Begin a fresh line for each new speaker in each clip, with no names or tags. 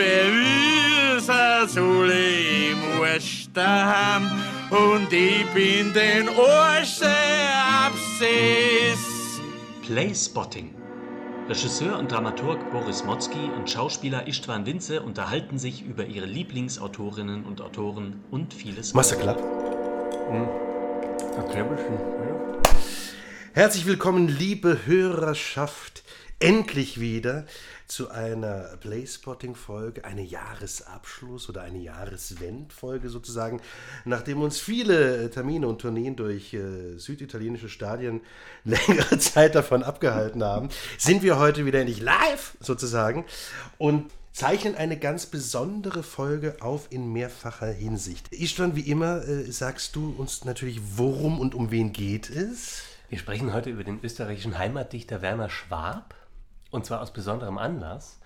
Beweise zu leben Westerham und ich bin den Orsee absees.
Playspotting. Regisseur und Dramaturg Boris Motzki und Schauspieler Istvan Winze unterhalten sich über ihre Lieblingsautorinnen und Autoren und vieles
Machst du
mehr.
glatt? Herzlich willkommen, liebe Hörerschaft, endlich wieder zu einer Playspotting-Folge, eine Jahresabschluss- oder eine Jahreswend-Folge sozusagen. Nachdem uns viele Termine und Tourneen durch äh, süditalienische Stadien längere Zeit davon abgehalten haben, sind wir heute wieder endlich live sozusagen und zeichnen eine ganz besondere Folge auf in mehrfacher Hinsicht. Istvan, wie immer, äh, sagst du uns natürlich, worum und um wen geht es?
Wir sprechen heute über den österreichischen Heimatdichter Werner Schwab. Und zwar aus besonderem Anlass.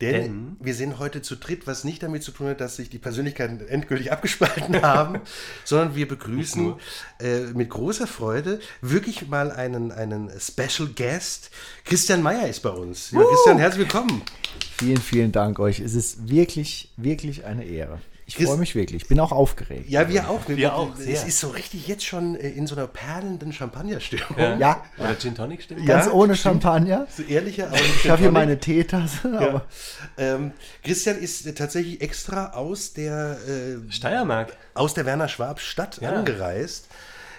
Denn,
Denn-
wir sind heute zu dritt, was nicht damit zu tun hat, dass sich die Persönlichkeiten endgültig abgespalten haben, sondern wir begrüßen äh, mit großer Freude wirklich mal einen, einen Special Guest. Christian Meyer ist bei uns. Lieber Christian, herzlich willkommen.
Vielen, vielen Dank euch. Es ist wirklich, wirklich eine Ehre. Ich freue mich wirklich. Ich bin auch aufgeregt.
Ja, wir auch.
Wir auch,
Es ist so richtig jetzt schon äh, in so einer perlenden Champagnerstimmung.
Ja,
Oder Gin Tonic stimmt?
ganz
Ja,
ohne Champagner.
So ehrlicher, aber
Ich habe hier meine Teetasse.
Ja.
Aber
Ähm, Christian ist tatsächlich extra aus der äh,
Steiermark.
aus der Werner Schwab Stadt
Ja.
angereist.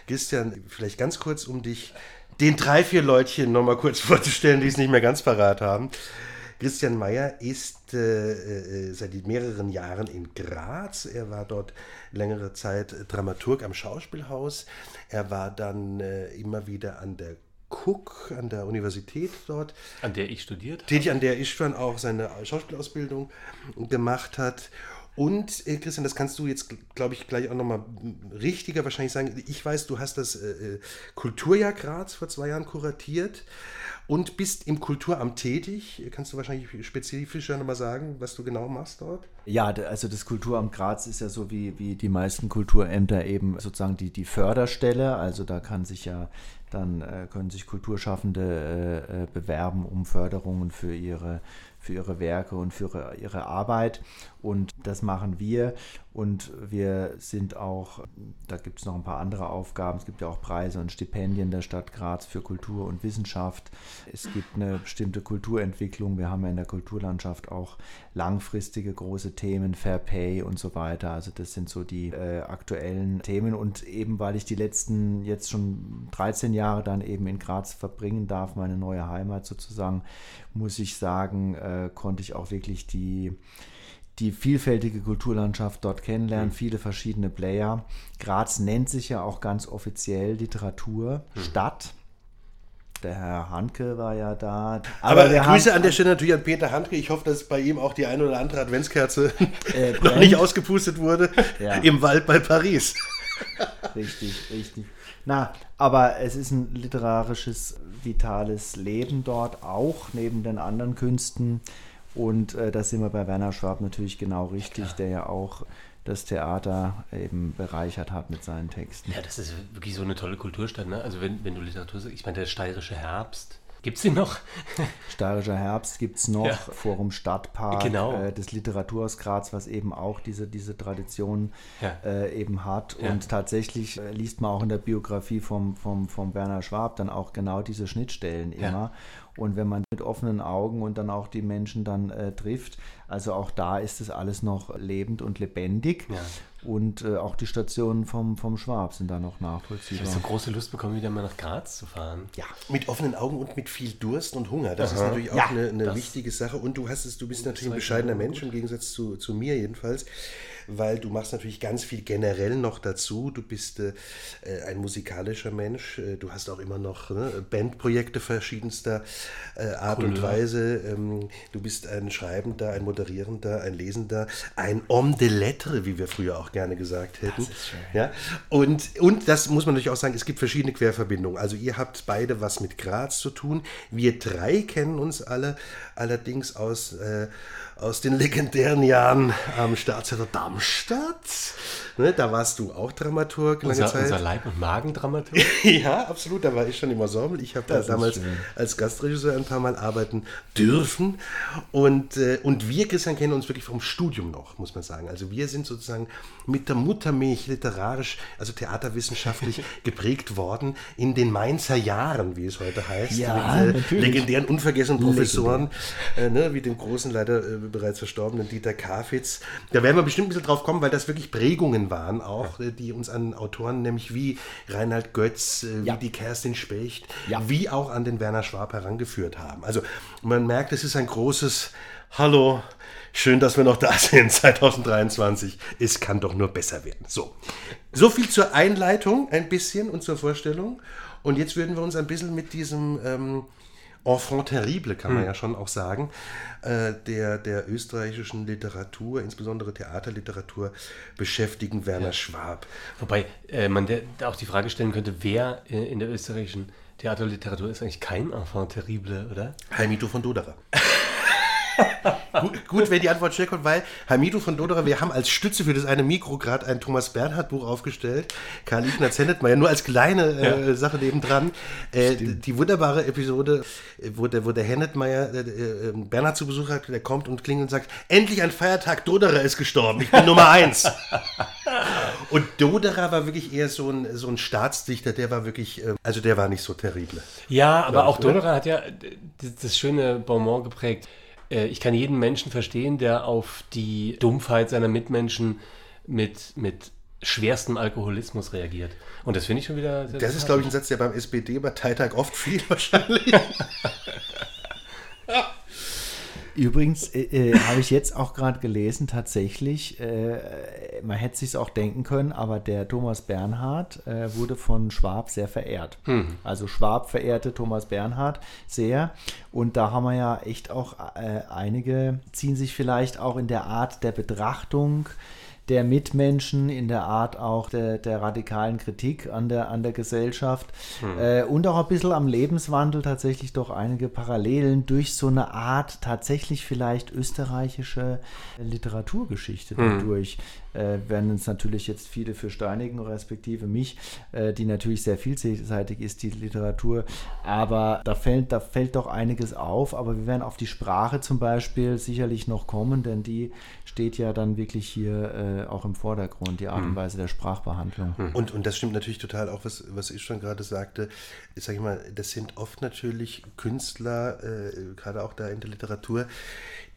Christian, vielleicht ganz kurz, um dich den drei, vier Leutchen nochmal kurz vorzustellen, die es nicht mehr ganz parat haben. Christian Meyer ist äh, äh, seit mehreren Jahren in Graz. Er war dort längere Zeit Dramaturg am Schauspielhaus. Er war dann äh, immer wieder an der Cook, an der Universität dort
An der ich studiert habe.
tätig, an der Istvan auch seine Schauspielausbildung gemacht hat. Und äh, Christian, das kannst du jetzt, glaube ich, gleich auch nochmal richtiger wahrscheinlich sagen. Ich weiß, du hast das äh, äh, Kulturjahr Graz vor zwei Jahren kuratiert und bist im Kulturamt tätig. Kannst du wahrscheinlich spezifischer nochmal sagen, was du genau machst dort?
ja, also das Kulturamt Graz ist ja so wie, wie die meisten Kulturämter eben sozusagen die, die Förderstelle. Also da kann sich ja dann äh, können sich Kulturschaffende äh, äh, bewerben um Förderungen für ihre für ihre Werke und für ihre, Arbeit. Und das machen wir. Und wir sind auch, da gibt es noch ein paar andere Aufgaben. Es gibt ja auch Preise und Stipendien der Stadt Graz für Kultur und Wissenschaft. Es gibt eine bestimmte Kulturentwicklung. Wir haben ja in der Kulturlandschaft auch langfristige große Themen, Fair Pay und so weiter. Also das sind so die äh, aktuellen Themen. Und eben weil ich die letzten jetzt schon 13 Jahre dann eben in Graz verbringen darf, meine neue Heimat sozusagen, muss ich sagen, äh, konnte ich auch wirklich die die vielfältige Kulturlandschaft dort kennenlernen, viele verschiedene Player. Graz nennt sich ja auch ganz offiziell Literaturstadt. Der Herr Hanke war ja da.
Aber,
wir
Grüße an der Stelle natürlich an Peter Handke. Ich hoffe, dass bei ihm auch die eine oder andere Adventskerze
Äh,
noch nicht ausgepustet wurde.
Ja.
Im Wald bei Paris.
Richtig, richtig. Na, aber es ist ein literarisches, vitales Leben dort, auch neben den anderen Künsten. Und äh, da sind wir bei Werner Schwab natürlich genau richtig, der ja auch das Theater eben bereichert hat mit seinen Texten.
Ja, das ist wirklich so eine tolle Kulturstadt. Ne? Also wenn, wenn du Literatur sagst, ich meine, der steirische Herbst. Gibt es den noch?
Steirischer Herbst gibt es noch,
Ja.
Forum Stadtpark,
Genau.
äh, das Literaturhaus Graz, was eben auch diese, diese Tradition
Ja.
äh, eben hat.
Ja.
Und tatsächlich äh, liest man auch in der Biografie vom, vom, vom Werner Schwab dann auch genau diese Schnittstellen immer. Und wenn man mit offenen Augen und dann auch die Menschen dann äh, trifft, also auch da ist es alles noch lebend und lebendig.
Ja.
Und äh, auch die Stationen vom, vom Schwab sind da noch
Ich habe
nachvollziehbar.
so große Lust bekommen, wieder mal nach Graz zu fahren.
ja.
Mit offenen Augen und mit viel Durst und Hunger. Das ist natürlich auch
Ja,
eine, eine wichtige Sache. Und du hast es, du bist natürlich ein
ich
bescheidener Mensch im Gegensatz zu, zu mir jedenfalls, weil du machst natürlich ganz viel generell noch dazu. Du bist äh, äh, ein musikalischer Mensch. Äh, Du hast auch immer noch ne, Bandprojekte verschiedenster äh, Art und
Couleur.
Weise. Ähm, du bist ein Schreibender, ein Moderierender, ein Lesender, ein Homme de Lettres, wie wir früher auch gerne gesagt hätten. Ja? Und, und das muss man natürlich auch sagen, es gibt verschiedene Querverbindungen. Also ihr habt beide was mit Graz zu tun. Wir drei kennen uns alle allerdings aus, äh, aus den legendären Jahren am Staatstheater Darmstadt. Ne, da warst du auch Dramaturg lange
Unser,
Zeit.
unser Leib- und Magendramaturg.
Ja, absolut. Da war ich schon im Ensemble. Ich habe da damals
schön.
als Gastregisseur ein paar Mal arbeiten dürfen. Und, äh, und wir, Christian, kennen uns wirklich vom Studium noch, muss man sagen. Also wir sind sozusagen mit der Muttermilch literarisch, also theaterwissenschaftlich geprägt worden in den Mainzer Jahren, wie es heute heißt.
Ja,
mit äh, legendären, unvergessenen Professoren, äh, ne, wie dem großen, leider äh, bereits verstorbenen Dieter Kafitz. Da werden wir bestimmt ein bisschen drauf kommen, weil das wirklich Prägungen waren auch, äh, die uns an Autoren, nämlich wie Reinhard Götz, äh, wie die Kerstin Specht, wie auch an den Werner Schwab herangeführt haben. Also man merkt, es ist ein großes Hallo, schön, dass wir noch da sind 2023. Es kann doch nur besser werden. So, so viel zur Einleitung ein bisschen und zur Vorstellung. Und jetzt würden wir uns ein bisschen mit diesem ähm, Enfant terrible, kann man ja schon auch sagen, äh, der, der österreichischen Literatur, insbesondere Theaterliteratur, beschäftigen, Werner Schwab.
Wobei äh, man der, auch die Frage stellen könnte, wer äh, in der österreichischen Theaterliteratur ist eigentlich kein Enfant terrible, oder?
Heimito von Doderer. gut, gut, wenn die Antwort schnell kommt, weil Hamidou von Doderer, wir haben als Stütze für das eine Mikro gerade ein Thomas Bernhard Buch aufgestellt. Karl Ignaz Hennetmeier, nur als kleine äh, Sache nebendran. Äh, die wunderbare Episode, wo der, wo der Hennetmeier äh, äh, Bernhard zu Besuch hat, der kommt und klingelt und sagt, endlich ein Feiertag, Doderer ist gestorben, ich bin Nummer eins. Und Doderer war wirklich eher so ein, so ein Staatsdichter, der war wirklich, äh, also der war nicht so terrible.
Ja, aber auch? Doderer hat ja das, das schöne Bonbon geprägt. Äh, Ich kann jeden Menschen verstehen, der auf die Dumpfheit seiner Mitmenschen mit, mit schwerstem Alkoholismus reagiert. Und das finde ich schon wieder sehr
Das ist, glaube ich, ein Satz, der beim SPD-Parteitag oft fiel wahrscheinlich.
Übrigens äh, äh, habe ich jetzt auch gerade gelesen, tatsächlich, äh, man hätte sich auch denken können, aber der Thomas Bernhard äh, wurde von Schwab sehr verehrt. Also Schwab verehrte Thomas Bernhard sehr. Und da haben wir ja echt auch äh, einige, ziehen sich vielleicht auch in der Art der Betrachtung der Mitmenschen, in der Art auch der, der radikalen Kritik an der, an der Gesellschaft äh, und auch ein bisschen am Lebenswandel tatsächlich doch einige Parallelen durch so eine Art tatsächlich vielleicht österreichische Literaturgeschichte dadurch. Äh, werden uns natürlich jetzt viele für steinigen, respektive mich, äh, die natürlich sehr vielseitig ist, die Literatur. Aber da fällt, da fällt doch einiges auf. Aber wir werden auf die Sprache zum Beispiel sicherlich noch kommen, denn die steht ja dann wirklich hier äh, auch im Vordergrund, die Art und Weise der Sprachbehandlung.
Und, und das stimmt natürlich total auch, was, was ich schon gerade sagte. Ich sage mal, das sind oft natürlich Künstler, äh, gerade auch da in der Literatur,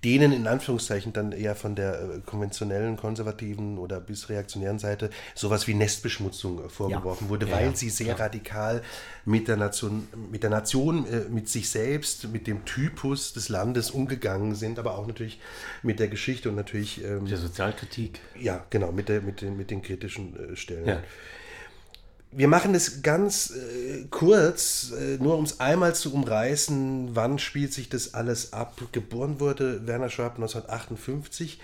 denen in Anführungszeichen dann eher von der äh, konventionellen, konservativen oder bis reaktionären Seite sowas wie Nestbeschmutzung äh, vorgeworfen wurde,
Ja,
weil
ja,
sie sehr radikal mit der Nation, mit der Nation, äh, mit sich selbst, mit dem Typus des Landes umgegangen sind, aber auch natürlich mit der Geschichte und natürlich ähm,
der Sozialkritik.
ja, genau, mit, der, mit, den, mit den kritischen Stellen. Wir machen es ganz äh, kurz, äh, nur um es einmal zu umreißen, wann spielt sich das alles ab. Geboren wurde Werner Schwab 1958,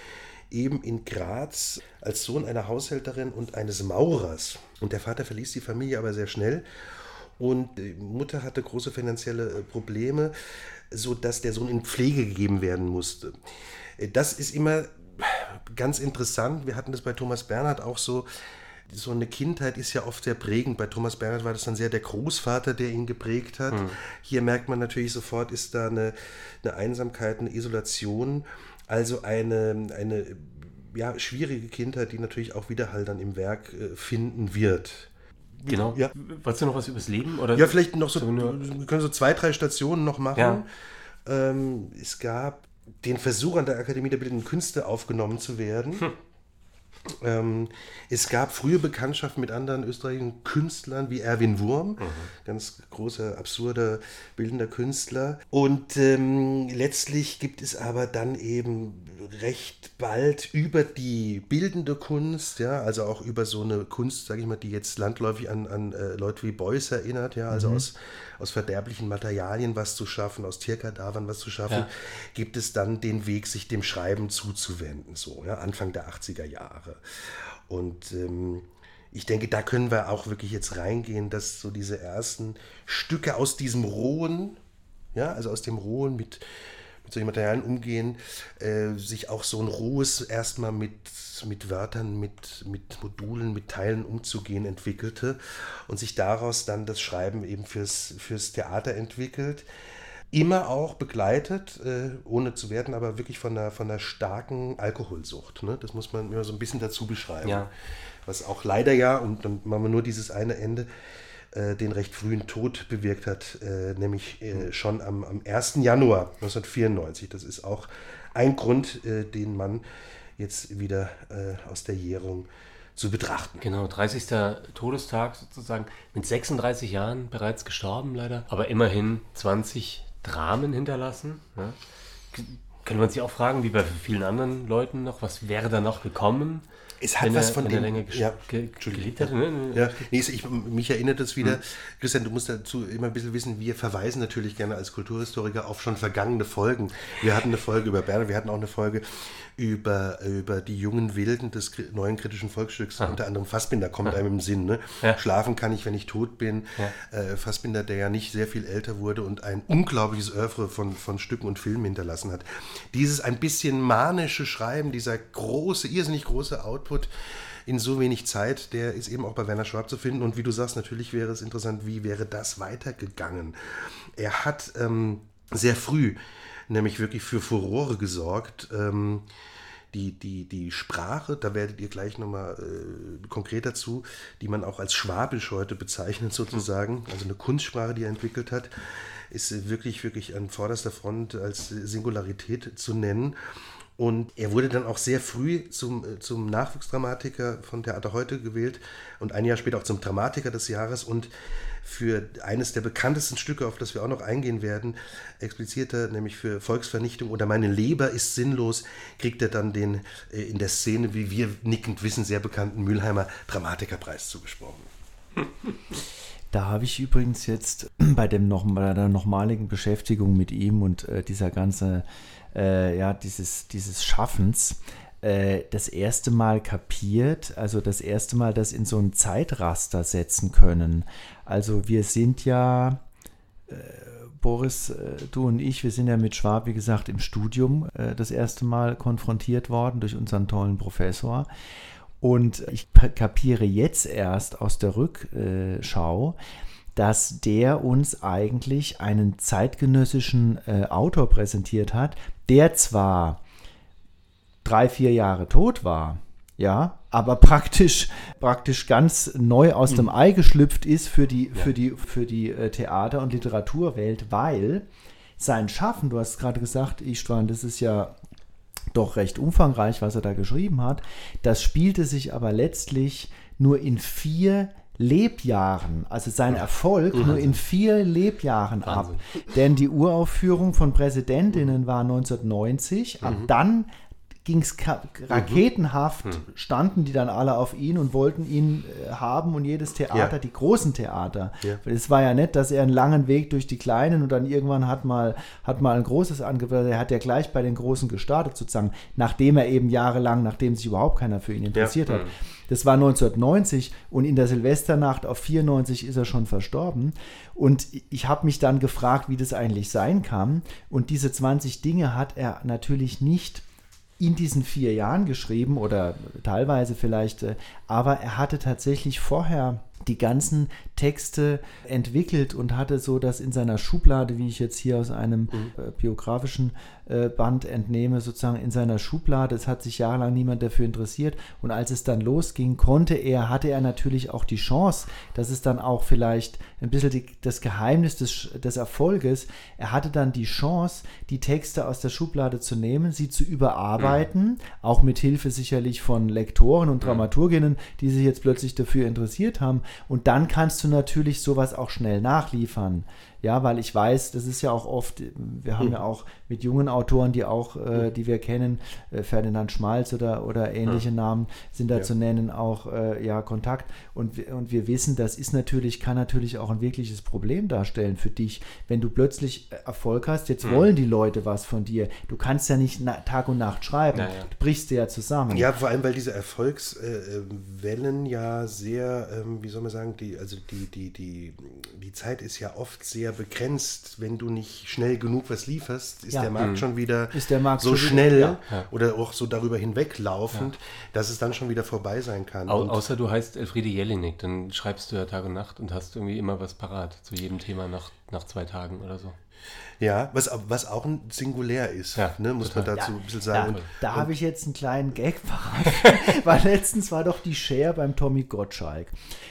eben in Graz, als Sohn einer Haushälterin und eines Maurers. Und der Vater verließ die Familie aber sehr schnell. Und die Mutter hatte große finanzielle äh, Probleme, sodass der Sohn in Pflege gegeben werden musste. Äh, Das ist immer ganz interessant. Wir hatten das bei Thomas Bernhard auch so. So eine Kindheit ist ja oft sehr prägend. Bei Thomas Bernhard war das dann sehr der Großvater, der ihn geprägt hat. Hier merkt man natürlich sofort, ist da eine, eine Einsamkeit, eine Isolation. Also eine, eine ja, schwierige Kindheit, die natürlich auch Widerhall dann im Werk äh, finden wird.
Genau.
Ja.
Wolltest du noch was übers Leben? Oder?
Ja, vielleicht noch so,
wir
können so zwei, drei Stationen noch machen.
Ja.
Ähm, es gab den Versuch an der Akademie der Bildenden Künste aufgenommen zu werden.
Hm.
Ähm, es gab frühe Bekanntschaften mit anderen österreichischen Künstlern wie Erwin Wurm,
Mhm.
ganz großer, absurder, bildender Künstler. Und ähm, letztlich gibt es aber dann eben recht bald über die bildende Kunst, ja, also auch über so eine Kunst, sage ich mal, die jetzt landläufig an, an äh, Leute wie Beuys erinnert, ja, also aus, aus verderblichen Materialien was zu schaffen, aus Tierkadavern was zu schaffen,
Ja.
gibt es dann den Weg, sich dem Schreiben zuzuwenden, so, ja, Anfang der 80er Jahre. Und ähm, ich denke, da können wir auch wirklich jetzt reingehen, dass so diese ersten Stücke aus diesem rohen, ja, also aus dem rohen mit mit solchen Materialien umgehen, äh, sich auch so ein rohes erstmal mit, mit Wörtern, mit, mit Modulen, mit Teilen umzugehen entwickelte und sich daraus dann das Schreiben eben fürs, fürs Theater entwickelt. Immer auch begleitet, äh, ohne zu werten, aber wirklich von einer, von einer starken Alkoholsucht. Ne? Das muss man immer so ein bisschen dazu beschreiben.
Ja.
Was auch leider ja, und dann machen wir nur dieses eine Ende, den recht frühen Tod bewirkt hat, äh, nämlich äh, schon am, am 1. Januar 1994. Das ist auch ein Grund, äh, den man jetzt wieder äh, aus der Jährung zu betrachten.
Genau, 30. Todestag sozusagen. Mit 36 Jahren bereits gestorben, leider. Aber immerhin 20 Dramen hinterlassen. Ja. K- Können wir uns ja auch fragen, wie bei vielen anderen Leuten noch, was wäre da noch gekommen?
Es hat
wenn
was
er,
von
wenn
dem-
er länger gesch-
ja,
ge
Entschuldigung.
gelebt hätte. Ne?
Ja, nee, ich, mich erinnert das wieder. Christian, du musst dazu immer ein bisschen wissen, wir verweisen natürlich gerne als Kulturhistoriker auf schon vergangene Folgen. Wir hatten eine Folge über Berne, wir hatten auch eine Folge über, über die jungen Wilden des neuen kritischen Volksstücks, unter anderem Fassbinder kommt einem im Sinn. Ne?
Ja.
Schlafen kann ich, wenn ich tot bin. Äh, Fassbinder, der ja nicht sehr viel älter wurde und ein unglaubliches Oeuvre von, von Stücken und Filmen hinterlassen hat. Dieses ein bisschen manische Schreiben, dieser große, irrsinnig große Output, in so wenig Zeit, der ist eben auch bei Werner Schwab zu finden. Und wie du sagst, natürlich wäre es interessant, wie wäre das weitergegangen. Er hat ähm, sehr früh nämlich wirklich für Furore gesorgt. Ähm, die, die, die Sprache, da werdet ihr gleich nochmal äh, konkret dazu, die man auch als Schwabisch heute bezeichnet sozusagen, also eine Kunstsprache, die er entwickelt hat, ist wirklich, wirklich an vorderster Front als Singularität zu nennen. Und er wurde dann auch sehr früh zum, äh, zum Nachwuchsdramatiker von Theater Heute gewählt und ein Jahr später auch zum Dramatiker des Jahres. Und für eines der bekanntesten Stücke, auf das wir auch noch eingehen werden, explizierter, nämlich für Volksvernichtung oder Meine Leber ist sinnlos, kriegt er dann den äh, in der Szene, wie wir nickend wissen, sehr bekannten Mülheimer Dramatikerpreis zugesprochen.
Da habe ich übrigens jetzt bei, dem noch, bei der nochmaligen Beschäftigung mit ihm und äh, dieser ganze, äh, ja, dieses, dieses Schaffens, äh, das erste Mal kapiert, also das erste Mal das in so ein Zeitraster setzen können. Also wir sind ja, äh, Boris, äh, du und ich, wir sind ja mit Schwab, wie gesagt, im Studium äh, das erste Mal konfrontiert worden durch unseren tollen Professor. Und ich kapiere jetzt erst aus der Rückschau, dass der uns eigentlich einen zeitgenössischen äh, Autor präsentiert hat, der zwar drei, vier Jahre tot war, ja, aber praktisch, praktisch ganz neu aus dem Ei geschlüpft ist für die, für die, für die äh, Theater- und Literaturwelt, weil sein Schaffen, du hast gerade gesagt, Istvan, das ist ja doch recht umfangreich, was er da geschrieben hat. Das spielte sich aber letztlich nur in vier Lebjahren, also sein Erfolg nur in vier Lebjahren ab. Denn die Uraufführung von Präsidentinnen war 1990, ab dann ging es raketenhaft, standen die dann alle auf ihn und wollten ihn äh, haben und jedes Theater,
Ja.
die großen Theater.
Ja.
Es war ja nett, dass er einen langen Weg durch die kleinen und dann irgendwann hat mal, hat mal ein großes Angebot, er hat ja gleich bei den großen gestartet sozusagen, nachdem er eben jahrelang, nachdem sich überhaupt keiner für ihn interessiert hat. Das war 1990 und in der Silvesternacht auf 94 ist er schon verstorben. Und ich habe mich dann gefragt, wie das eigentlich sein kann. Und diese 20 Dinge hat er natürlich nicht in diesen vier Jahren geschrieben oder teilweise vielleicht, äh, aber er hatte tatsächlich vorher die ganzen Texte entwickelt und hatte so das in seiner Schublade, wie ich jetzt hier aus einem äh, biografischen äh, Band entnehme, sozusagen in seiner Schublade. Es hat sich jahrelang niemand dafür interessiert. Und als es dann losging, konnte er, hatte er natürlich auch die Chance, das ist dann auch vielleicht ein bisschen die, das Geheimnis des, des Erfolges, er hatte dann die Chance, die Texte aus der Schublade zu nehmen, sie zu überarbeiten, auch mit Hilfe sicherlich von Lektoren und Dramaturginnen, die sich jetzt plötzlich dafür interessiert haben. Und dann kannst du natürlich sowas auch schnell nachliefern. Ja, weil ich weiß, das ist ja auch oft, wir haben ja auch mit jungen Autoren, die auch, äh, die wir kennen, äh, Ferdinand Schmalz oder, oder ähnliche Namen sind da zu nennen, auch äh, ja Kontakt. Und, wir- und wir wissen, das ist natürlich, kann natürlich auch ein wirkliches Problem darstellen für dich, wenn du plötzlich äh, Erfolg hast. Jetzt wollen die Leute was von dir. Du kannst ja nicht Tag und Nacht schreiben.
Ja, ja.
Du brichst dir ja zusammen.
Ja, vor allem, weil diese Erfolgswellen ja sehr, ähm, wie soll man sagen, die, also die, die, die, die Zeit ist ja oft sehr eher begrenzt. Wenn du nicht schnell genug was lieferst, ist
Ja.
der Markt schon wieder
Ist der Markt
so
schon wieder-
schnell
ja.
oder auch so darüber hinweglaufend, dass es dann schon wieder vorbei sein kann.
Au
Und-
außer du heißt Elfriede Jelinek, dann schreibst du ja Tag und Nacht und hast irgendwie immer was parat zu jedem Thema nach, nach zwei Tagen oder so.
Ja, was, was auch ein Singulär ist,
Ja,
ne, muss man
total.
dazu ein bisschen sagen. Und,
da habe ich jetzt einen kleinen Gag parat, weil letztens war doch die Cher beim Tommy Gottschalk.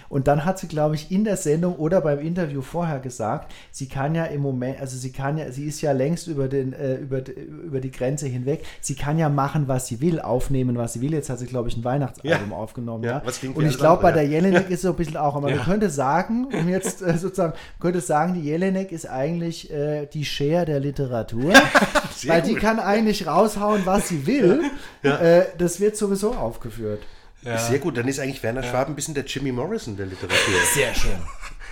Und dann hat sie, glaube ich, in der Sendung oder beim Interview vorher gesagt, sie kann ja im Moment, also sie kann ja, sie ist ja längst über, den, äh, über, über die Grenze hinweg, sie kann ja machen, was sie will, aufnehmen, was sie will. Jetzt hat sie, glaube ich, ein Weihnachtsalbum
Ja.
aufgenommen.
Ja,
Ja, Und ich glaube, bei der Jelinek ist so ein bisschen auch, aber man könnte sagen, um jetzt äh, sozusagen, könnte sagen, die Jelinek ist eigentlich äh, die Cher der Literatur. Weil die
gut.
kann eigentlich raushauen, was sie will. Äh, das wird sowieso aufgeführt.
Sehr gut, dann ist eigentlich Werner Schwab ein bisschen der Jimmy Morrison der Literatur.
Sehr schön.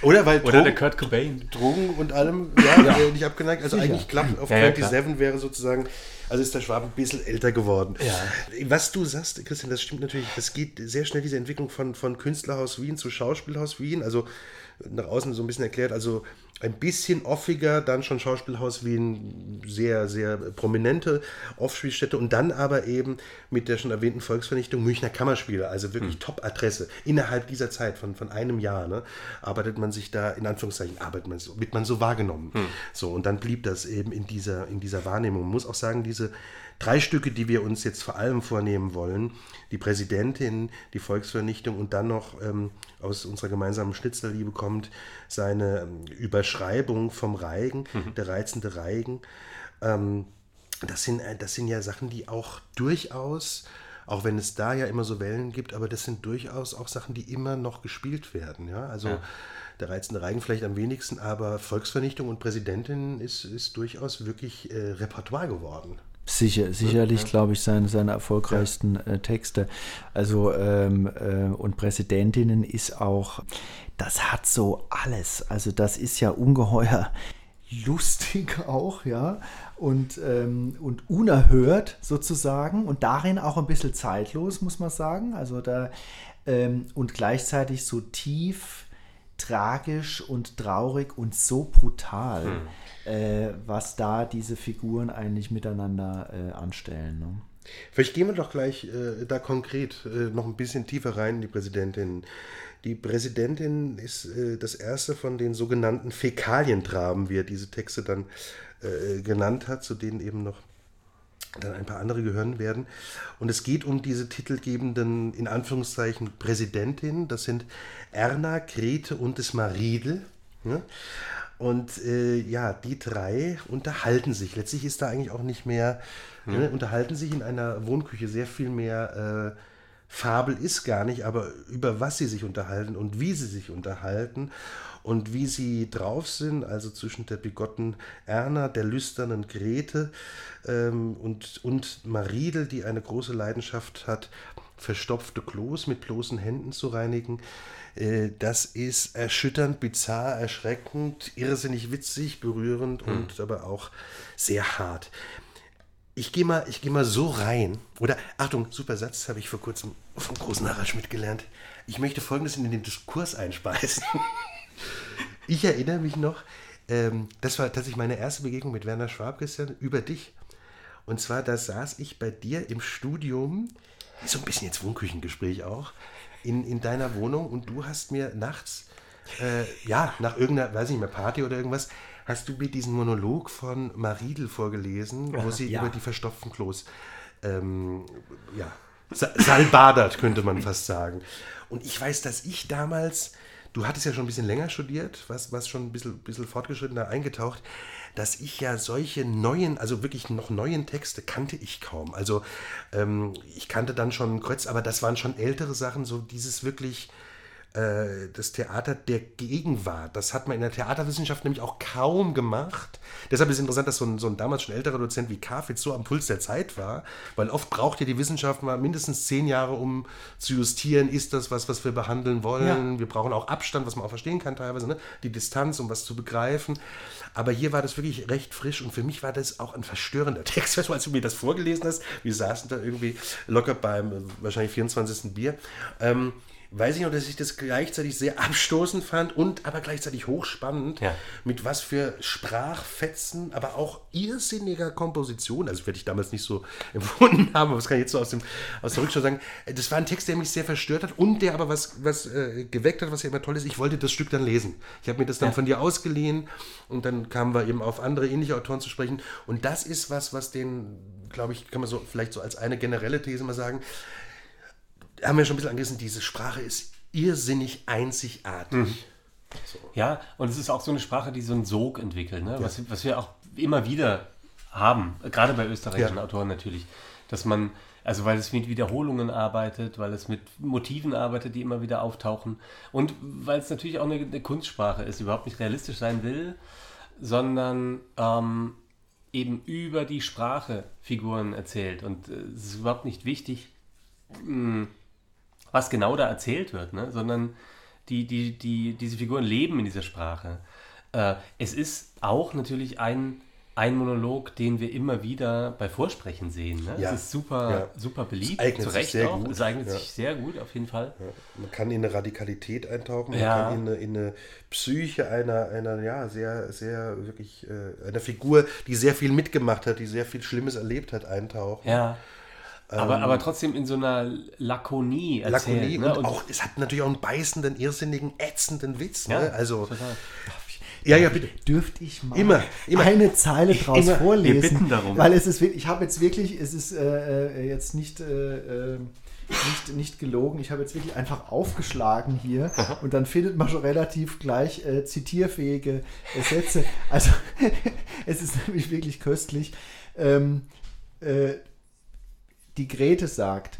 Oder weil
Oder
Drogen,
der Kurt Cobain.
Drogen und allem ja, Äh, nicht abgeneigt. Also
Sicher.
eigentlich of
Ja, ja,
27 wäre sozusagen, also ist der Schwab ein bisschen älter geworden.
Ja.
Was du sagst, Christian, das stimmt natürlich. Es geht sehr schnell, diese Entwicklung von, von Künstlerhaus Wien zu Schauspielhaus Wien. Also nach außen so ein bisschen erklärt, also ein bisschen offiger, dann schon Schauspielhaus Wien, sehr, sehr prominente Aufspielstätte und dann aber eben mit der schon erwähnten Volksvernichtung Münchner Kammerspiele, also wirklich Top-Adresse. Innerhalb dieser Zeit von, von einem Jahr ne, arbeitet man sich da, in Anführungszeichen, arbeitet man so, wird man so wahrgenommen. So, und dann blieb das eben in dieser, in dieser Wahrnehmung. Man muss auch sagen, diese drei Stücke, die wir uns jetzt vor allem vornehmen wollen, die Präsidentin, die Volksvernichtung und dann noch ähm, aus unserer gemeinsamen Schnitzlerliebe kommt seine ähm, Überschreibung vom Reigen, der reizende Reigen. Ähm, das, sind, äh, das sind ja Sachen, die auch durchaus, auch wenn es da ja immer so Wellen gibt, aber das sind durchaus auch Sachen, die immer noch gespielt werden. Ja? Also der reizende Reigen vielleicht am wenigsten, aber Volksvernichtung und Präsidentin ist, ist durchaus wirklich äh, Repertoire geworden.
Sicher, sicherlich, glaube ich, seine, seine erfolgreichsten äh, Texte. Also, ähm, äh, und Präsidentinnen ist auch, das hat so alles. Also, das ist ja ungeheuer lustig auch, ja, und, ähm, und unerhört sozusagen und darin auch ein bisschen zeitlos, muss man sagen. Also, da, ähm, und gleichzeitig so tief tragisch und traurig und so brutal, äh, was da diese Figuren eigentlich miteinander äh, anstellen. Ne?
Vielleicht gehen wir doch gleich äh, da konkret äh, noch ein bisschen tiefer rein in die Präsidentin. Die Präsidentin ist äh, das erste von den sogenannten Fäkalientraben, wie er diese Texte dann äh, genannt hat, zu denen eben noch dann ein paar andere gehören werden. Und es geht um diese titelgebenden, in Anführungszeichen, Präsidentinnen. Das sind Erna, Grete und das Mariedl. Ne? Und äh, ja, die drei unterhalten sich. Letztlich ist da eigentlich auch nicht mehr, ne, unterhalten sich in einer Wohnküche sehr viel mehr. Äh, Fabel ist gar nicht, aber über was sie sich unterhalten und wie sie sich unterhalten und wie sie drauf sind, also zwischen der bigotten Erna, der lüsternen Grete ähm, und, und Mariedel, die eine große Leidenschaft hat, verstopfte Klos mit bloßen Händen zu reinigen. Äh, das ist erschütternd, bizarr, erschreckend, irrsinnig witzig, berührend und aber auch sehr hart. Ich gehe mal, ich geh mal so rein. Oder, Achtung, super Satz, habe ich vor kurzem vom großen Harald Schmidt gelernt. Ich möchte Folgendes in den Diskurs einspeisen. Ich erinnere mich noch, ähm, das war tatsächlich meine erste Begegnung mit Werner Schwab, Christian, über dich. Und zwar, da saß ich bei dir im Studium, so ein bisschen jetzt Wohnküchengespräch auch, in, in deiner Wohnung und du hast mir nachts, äh, ja, nach irgendeiner, weiß ich nicht mehr, Party oder irgendwas, hast du mir diesen Monolog von Mariedl vorgelesen, wo sie
Ja.
über die verstopften Klos, ähm, ja, sa- salbadert, könnte man fast sagen. Und ich weiß, dass ich damals, du hattest ja schon ein bisschen länger studiert, was, was schon ein bisschen, bisschen fortgeschrittener eingetaucht, dass ich ja solche neuen, also wirklich noch neuen Texte kannte ich kaum. Also ähm, ich kannte dann schon Kreuz, aber das waren schon ältere Sachen, so dieses wirklich äh, das Theater der Gegenwart. Das hat man in der Theaterwissenschaft nämlich auch kaum gemacht. Deshalb ist es interessant, dass so ein, so ein damals schon älterer Dozent wie Kafitz so am Puls der Zeit war, weil oft braucht ja die Wissenschaft mal mindestens zehn Jahre, um zu justieren, ist das was, was wir behandeln wollen. Wir brauchen auch Abstand, was man auch verstehen kann teilweise, ne? die Distanz, um was zu begreifen. Aber hier war das wirklich recht frisch und für mich war das auch ein verstörender Text. Weißt du, als du mir das vorgelesen hast, wir saßen da irgendwie locker beim äh, wahrscheinlich 24. Bier. Ähm, weiß ich noch, dass ich das gleichzeitig sehr abstoßend fand und aber gleichzeitig hochspannend,
Ja.
mit was für Sprachfetzen, aber auch irrsinniger Komposition, also werde ich damals nicht so empfunden haben, aber das kann ich jetzt so aus, dem, aus der Rückschau sagen, das war ein Text, der mich sehr verstört hat und der aber was, was äh, geweckt hat, was ja immer toll ist, ich wollte das Stück dann lesen. Ich habe mir das dann von dir ausgeliehen und dann kamen wir eben auf andere ähnliche Autoren zu sprechen und das ist was, was den, glaube ich, kann man so vielleicht so als eine generelle These mal sagen, haben wir schon ein bisschen angerissen, diese Sprache ist irrsinnig einzigartig.
Ja, und es ist auch so eine Sprache, die so einen Sog entwickelt, ne? was, was wir auch immer wieder haben, gerade bei österreichischen
Ja.
Autoren natürlich, dass man, also weil es mit Wiederholungen arbeitet, weil es mit Motiven arbeitet, die immer wieder auftauchen und weil es natürlich auch eine, eine Kunstsprache ist, überhaupt nicht realistisch sein will, sondern ähm, eben über die Sprache Figuren erzählt und äh, es ist überhaupt nicht wichtig, mh, was genau da erzählt wird, ne? sondern die, die, die, diese Figuren leben in dieser Sprache. Äh, es ist auch natürlich ein, ein Monolog, den wir immer wieder bei Vorsprechen sehen. Ne?
Ja.
Es ist super,
Ja.
super beliebt,
Es eignet
zu
sich
Recht
sehr
auch.
gut.
Es eignet
Ja.
sich sehr gut, auf jeden Fall.
Man kann in eine Radikalität eintauchen, man
Ja.
kann in eine, in eine Psyche einer, einer, ja, sehr, sehr, wirklich, äh, einer Figur, die sehr viel mitgemacht hat, die sehr viel Schlimmes erlebt hat, eintauchen.
Ja. Aber, aber trotzdem in so einer Lakonie erzählt.
Lakonie
ne?
und, auch, es hat natürlich auch einen beißenden, irrsinnigen, ätzenden Witz.
Ja,
Ne? Also,
total.
ja, ja, bitte.
Dürfte ich mal
Immer, immer.
eine Zeile draus
Immer. Wir
vorlesen?
bitten darum.
Weil es ist wirklich, ich habe jetzt wirklich, es ist äh, äh, jetzt nicht, äh, äh, nicht, nicht gelogen, ich habe jetzt wirklich einfach aufgeschlagen hier und dann findet man schon relativ gleich äh, zitierfähige äh, Sätze. Also es ist nämlich wirklich köstlich. Ähm, äh, die Grete sagt,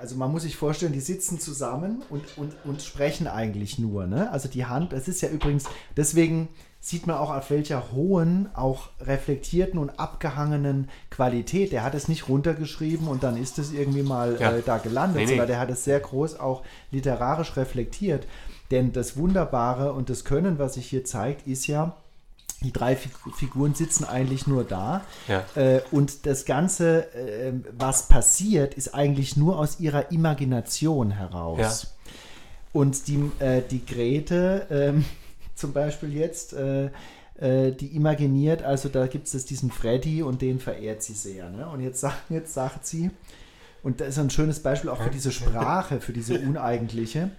also man muss sich vorstellen, die sitzen zusammen und, und, und sprechen eigentlich nur. Ne? Also die Hand, das ist ja übrigens, deswegen sieht man auch auf welcher hohen, auch reflektierten und abgehangenen Qualität. Der hat es nicht runtergeschrieben und dann ist es irgendwie mal
Ja.
äh, da gelandet,
Nee, nee.
sondern der hat es sehr groß auch literarisch reflektiert. Denn das Wunderbare und das Können, was sich hier zeigt, ist ja, die drei Fig- Figuren sitzen eigentlich nur da.
Ja.
Äh, und das Ganze, äh, was passiert, ist eigentlich nur aus ihrer Imagination heraus.
Ja.
Und die, äh, die Grete ähm, zum Beispiel jetzt, äh, äh, die imaginiert, also da gibt es diesen Freddy und den verehrt sie sehr. Ne? Und jetzt, sagt- jetzt sagt sie, und das ist ein schönes Beispiel auch für diese Sprache, für diese uneigentliche,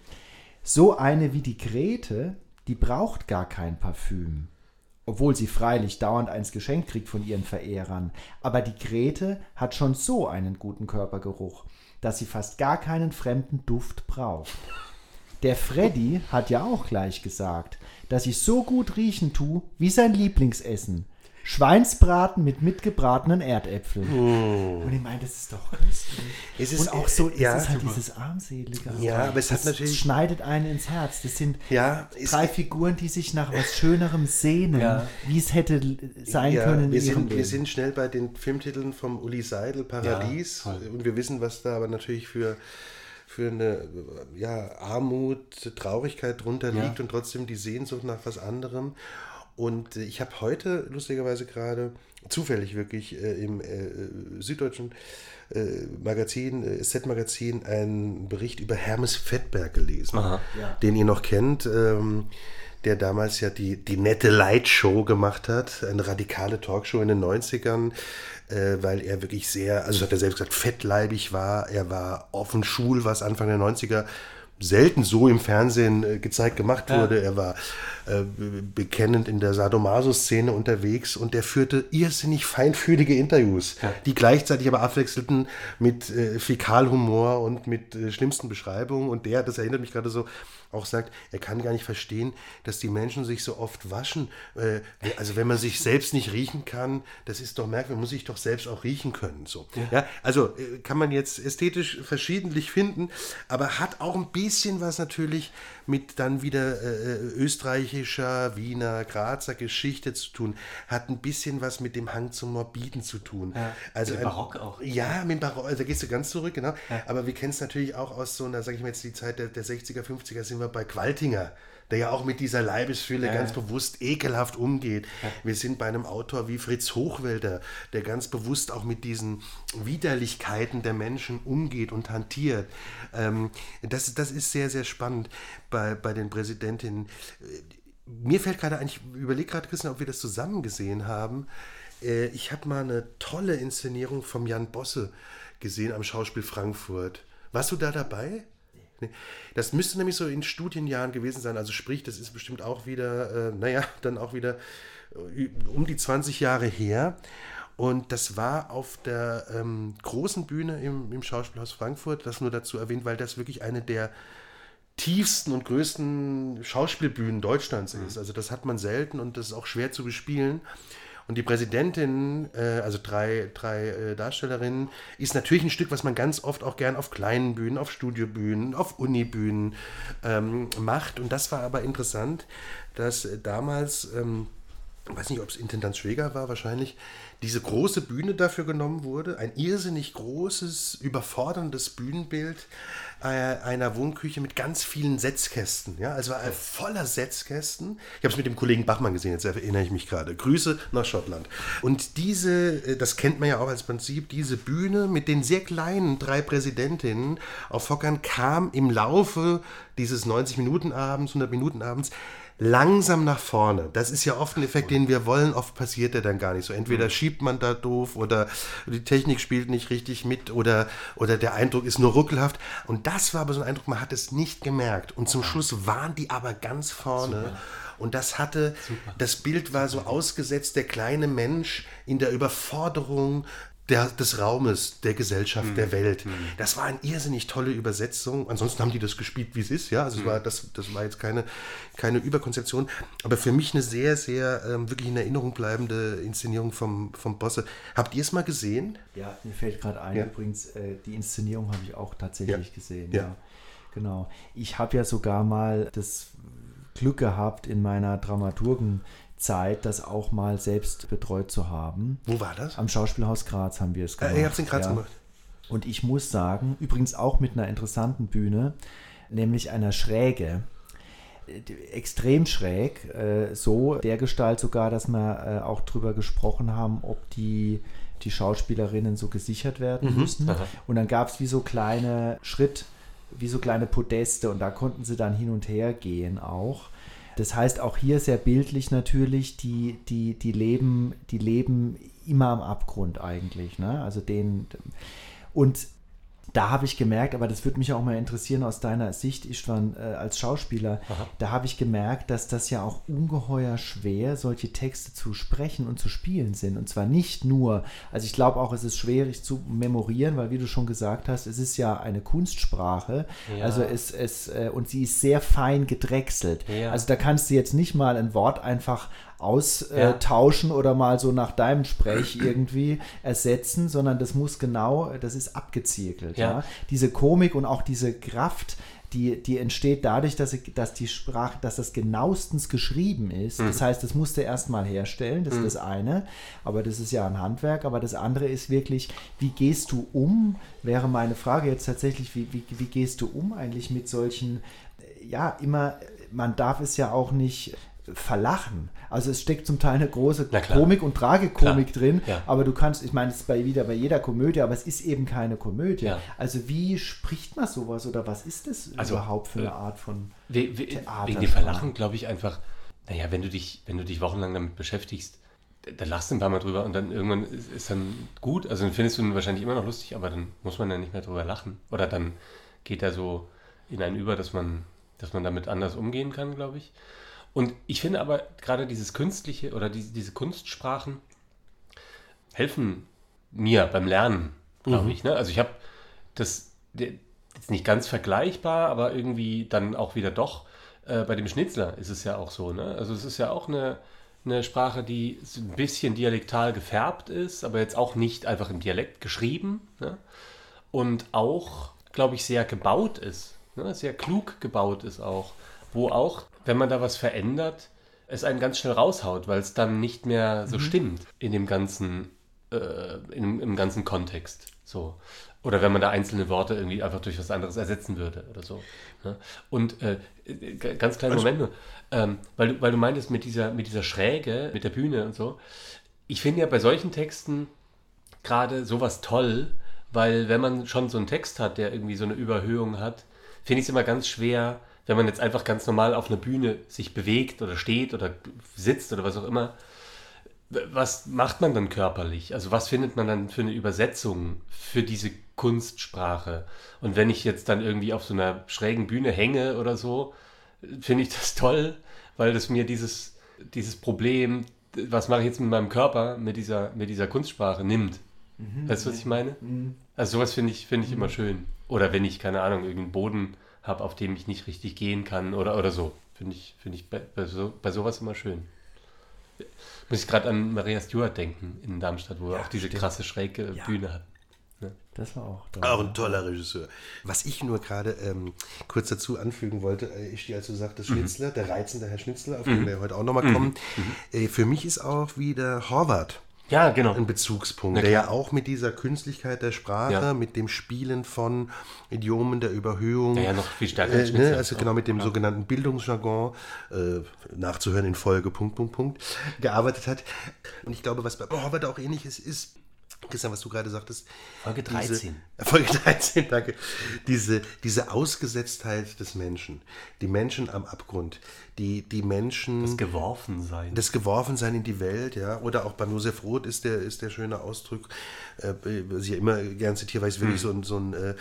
so eine wie die Grete, die braucht gar kein Parfüm. Obwohl sie freilich dauernd eins geschenkt kriegt von ihren Verehrern. Aber die Grete hat schon so einen guten Körpergeruch, dass sie fast gar keinen fremden Duft braucht. Der Freddy hat ja auch gleich gesagt, dass ich so gut riechen tu wie sein Lieblingsessen. Schweinsbraten mit mitgebratenen Erdäpfeln. Und ich meine, das ist doch köstlich.
Es ist-
Und auch so, es
ja,
ist halt
super.
dieses armselige.
Ja, aber es hat
das
natürlich-
schneidet einen ins Herz. Das sind
Ja, es-
drei Figuren, die sich nach was Schönerem sehnen,
Ja.
wie es hätte sein
ja,
können in
wir
ihrem
sind, wir sind schnell bei den Filmtiteln vom Uli Seidel, Paradies. Und wir wissen, was da aber natürlich für, für eine ja, Armut, Traurigkeit drunter
Ja.
liegt und trotzdem die Sehnsucht nach was anderem. Und äh, ich habe heute lustigerweise gerade zufällig wirklich äh, im äh, süddeutschen äh, Magazin, äh, Set-Magazin, einen Bericht über Hermes Fettberg gelesen,
Aha.
den ihr noch kennt. Ähm, der damals ja die, die nette Light-Show gemacht hat, eine radikale Talkshow in den 90ern, äh, weil er wirklich sehr, also das hat er selbst gesagt, fettleibig war. Er war offen schwul, was Anfang der 90er selten so im Fernsehen äh, gezeigt gemacht wurde. Er war äh, be- bekennend in der Sadomaso-Szene unterwegs und der führte irrsinnig feinfühlige Interviews, die gleichzeitig aber abwechselten mit äh, Fäkalhumor und mit äh, schlimmsten Beschreibungen. Und der, das erinnert mich gerade so, auch sagt, er kann gar nicht verstehen, dass die Menschen sich so oft waschen. Äh, also wenn man sich selbst nicht riechen kann, das ist doch merkwürdig, man muss sich doch selbst auch riechen können. So. Ja. also äh, kann man jetzt ästhetisch verschiedentlich finden, aber hat auch ein bisschen was natürlich mit dann wieder äh, österreichischer, Wiener, Grazer Geschichte zu tun. Hat ein bisschen was mit dem Hang zum Morbiden zu tun. Also
Mit Barock auch.
Ja, mit dem Barock, also da gehst du ganz zurück, genau. Aber wir kennen es natürlich auch aus so einer, sag ich mal jetzt die Zeit der, der 60er, 50er, sind wir bei Qualtinger der ja auch mit dieser Leibesfülle
Ja,
ganz
ja.
bewusst ekelhaft umgeht. Wir sind bei einem Autor wie Fritz Hochwälder, der ganz bewusst auch mit diesen Widerlichkeiten der Menschen umgeht und hantiert. Ähm, das, das ist sehr, sehr spannend bei, bei den Präsidentinnen. Mir fällt gerade ein, ich überlege gerade, Christian, ob wir das zusammen gesehen haben. Äh, Ich habe mal eine tolle Inszenierung vom Jan Bosse gesehen am Schauspiel Frankfurt. Warst du da dabei? Nee. Das müsste nämlich so in Studienjahren gewesen sein. Also sprich, das ist bestimmt auch wieder, äh, naja, dann auch wieder äh, um die 20 Jahre her. Und das war auf der ähm, großen Bühne im, im Schauspielhaus Frankfurt. Das nur dazu erwähnt, weil das wirklich eine der tiefsten und größten Schauspielbühnen Deutschlands ist. Also das hat man selten und das ist auch schwer zu bespielen. Und die Präsidentin, äh, also drei, drei äh, Darstellerinnen, ist natürlich ein Stück, was man ganz oft auch gern auf kleinen Bühnen, auf Studiobühnen, auf Unibühnen ähm, macht. Und das war aber interessant, dass damals, ähm, ich weiß nicht, ob es Intendant Schweger war, wahrscheinlich, diese große Bühne dafür genommen wurde. Ein irrsinnig großes, überforderndes Bühnenbild äh, einer Wohnküche mit ganz vielen Setzkästen. Ja, also war voller Setzkästen. Ich habe es mit dem Kollegen Bachmann gesehen, jetzt erinnere ich mich gerade. Grüße nach Schottland. Und diese, äh, das kennt man ja auch als Prinzip, diese Bühne mit den sehr kleinen drei Präsidentinnen auf Hockern kam im Laufe dieses 90-Minuten-Abends, 100-Minuten-Abends langsam nach vorne. Das ist ja oft ein Effekt, den wir wollen. Oft passiert der dann gar nicht so. Entweder schiebt man da doof oder die Technik spielt nicht richtig mit oder, oder der Eindruck ist nur ruckelhaft. Und das war aber so ein Eindruck, man hat es nicht gemerkt. Und zum Schluss waren die aber ganz vorne. Und das hatte, das Bild war so ausgesetzt, der kleine Mensch in der Überforderung der, des Raumes, der Gesellschaft, der Welt. Das war eine irrsinnig tolle Übersetzung. Ansonsten haben die das gespielt, wie es ist. Ja, also es war, das, das war jetzt keine, keine Überkonzeption. Aber für mich eine sehr, sehr ähm, wirklich in Erinnerung bleibende Inszenierung vom, vom Bosse. Habt ihr es mal gesehen?
Ja, mir fällt gerade ein,
Ja.
übrigens, äh, die Inszenierung habe ich auch tatsächlich
Ja.
gesehen.
Ja.
Ja. Genau. Ich habe ja sogar mal das Glück gehabt, in meiner Dramaturgenzeit das auch mal selbst betreut zu haben.
Wo war das?
Am Schauspielhaus Graz haben wir es gemacht.
Äh, ihr habt es in Graz
ja.
gemacht.
Und ich muss sagen, übrigens auch mit einer interessanten Bühne, nämlich einer Schräge. Extrem schräg, äh, so der Gestalt sogar, dass wir äh, auch drüber gesprochen haben, ob die, die Schauspielerinnen so gesichert werden müssen. Und dann gab es wie so kleine Schritt, wie so kleine Podeste und da konnten sie dann hin und her gehen auch. Das heißt auch hier sehr bildlich natürlich, die, die, die, leben, die leben immer am Abgrund eigentlich. Ne? Also den, und da habe ich gemerkt, aber das würde mich auch mal interessieren aus deiner Sicht, Istvan, äh, als Schauspieler, da habe ich gemerkt, dass das ja auch ungeheuer schwer, solche Texte zu sprechen und zu spielen sind. Und zwar nicht nur, also ich glaube auch, es ist schwierig zu memorieren, weil wie du schon gesagt hast, es ist ja eine Kunstsprache.
Ja.
Also es, es, äh, und sie ist sehr fein gedrechselt.
Ja.
Also da kannst du jetzt nicht mal ein Wort einfach austauschen
Ja.
oder mal so nach deinem Sprech irgendwie ersetzen, sondern das muss genau, das ist abgezirkelt. Ja.
Ja.
Diese Komik und auch diese Kraft, die, die entsteht dadurch, dass, sie- dass die Sprache, dass das genauestens geschrieben ist. Das heißt, das musst du erstmal herstellen, das ist das eine, aber das ist ja ein Handwerk. Aber das andere ist wirklich, wie gehst du um? Wäre meine Frage jetzt tatsächlich, wie, wie, wie gehst du um eigentlich mit solchen, ja, immer, man darf es ja auch nicht verlachen. Also es steckt zum Teil eine große. Komik und Tragikomik
Klar,
drin,
ja.
aber du kannst, ich meine, es ist bei, wieder bei jeder Komödie, aber es ist eben keine Komödie.
Ja.
Also wie spricht man sowas oder was ist das
Also,
überhaupt für eine
äh,
Art von
We we
Theatersprache.
wegen dem Verlachen glaube ich einfach, naja, wenn du dich, wenn du dich wochenlang damit beschäftigst, da- da lachst du ein paar Mal drüber und dann irgendwann ist, ist dann gut. Also dann findest du ihn wahrscheinlich immer noch lustig, aber dann muss man ja nicht mehr drüber lachen. Oder dann geht er so in einen über, dass man, dass man damit anders umgehen kann, glaube ich. Und ich finde aber gerade dieses Künstliche oder diese, diese Kunstsprachen helfen mir beim Lernen, glaube ich. Ne? Also ich habe das jetzt nicht ganz vergleichbar, aber irgendwie dann auch wieder doch. Äh, bei dem Schnitzler ist es ja auch so. Ne? Also es ist ja auch eine, eine Sprache, die ein bisschen dialektal gefärbt ist, aber jetzt auch nicht einfach im Dialekt geschrieben. Ne? Und auch, glaube ich, sehr gebaut ist. Ne? Sehr klug gebaut ist auch. Wo auch, wenn man da was verändert, es einen ganz schnell raushaut, weil es dann nicht mehr so stimmt in dem ganzen äh, im, im ganzen Kontext. So. Oder wenn man da einzelne Worte irgendwie einfach durch was anderes ersetzen würde oder so. Ne? Und äh, ganz kleinen
Also-
Moment nur, ähm, weil, du, weil du meintest mit dieser, mit dieser Schräge, mit der Bühne und so. Ich finde ja bei solchen Texten gerade sowas toll, weil wenn man schon so einen Text hat, der irgendwie so eine Überhöhung hat, finde ich es immer ganz schwer, wenn man jetzt einfach ganz normal auf einer Bühne sich bewegt oder steht oder sitzt oder was auch immer, was macht man dann körperlich? Also was findet man dann für eine Übersetzung für diese Kunstsprache? Und wenn ich jetzt dann irgendwie auf so einer schrägen Bühne hänge oder so, finde ich das toll, weil das mir dieses, dieses Problem, was mache ich jetzt mit meinem Körper, mit dieser, mit dieser Kunstsprache nimmt. Weißt du, was ich meine? Also sowas finde ich, finde ich immer schön. Oder wenn ich, keine Ahnung, irgendeinen Boden habe, auf dem ich nicht richtig gehen kann oder, oder so. Finde ich, finde ich bei, bei, so, bei sowas immer schön. Muss ich gerade an Maria Stewart denken in Darmstadt, wo er auch diese krasse schräge Bühne hat.
Das war auch da.
Auch ein toller Regisseur. Was ich nur gerade ähm, kurz dazu anfügen wollte, äh, ich als du sagtest, Schnitzler, der reizende Herr Schnitzler, auf den wir heute auch nochmal kommen. Äh, für mich ist auch wieder Horvath
Ja, genau.
ein Bezugspunkt, der ja auch mit dieser Künstlichkeit der Sprache,
Ja.
mit dem Spielen von Idiomen, der Überhöhung,
Ja, ja, noch viel stärker
äh, ne, also genau mit dem sogenannten Bildungsjargon, äh, nachzuhören in Folge, Punkt, Punkt, Punkt, gearbeitet hat. Und ich glaube, was bei Horvath auch ähnlich ist, ist, Christian, was du gerade sagtest.
Folge
diese-
13.
Folge 13, danke. Diese, diese Ausgesetztheit des Menschen, die Menschen am Abgrund, die, die Menschen
Das Geworfensein.
das Geworfensein in die Welt, ja, oder auch bei Josef Roth ist der, ist der schöne Ausdruck, äh, was ich ja immer gern zitiere, weil ich es wirklich so, ein- so ein äh,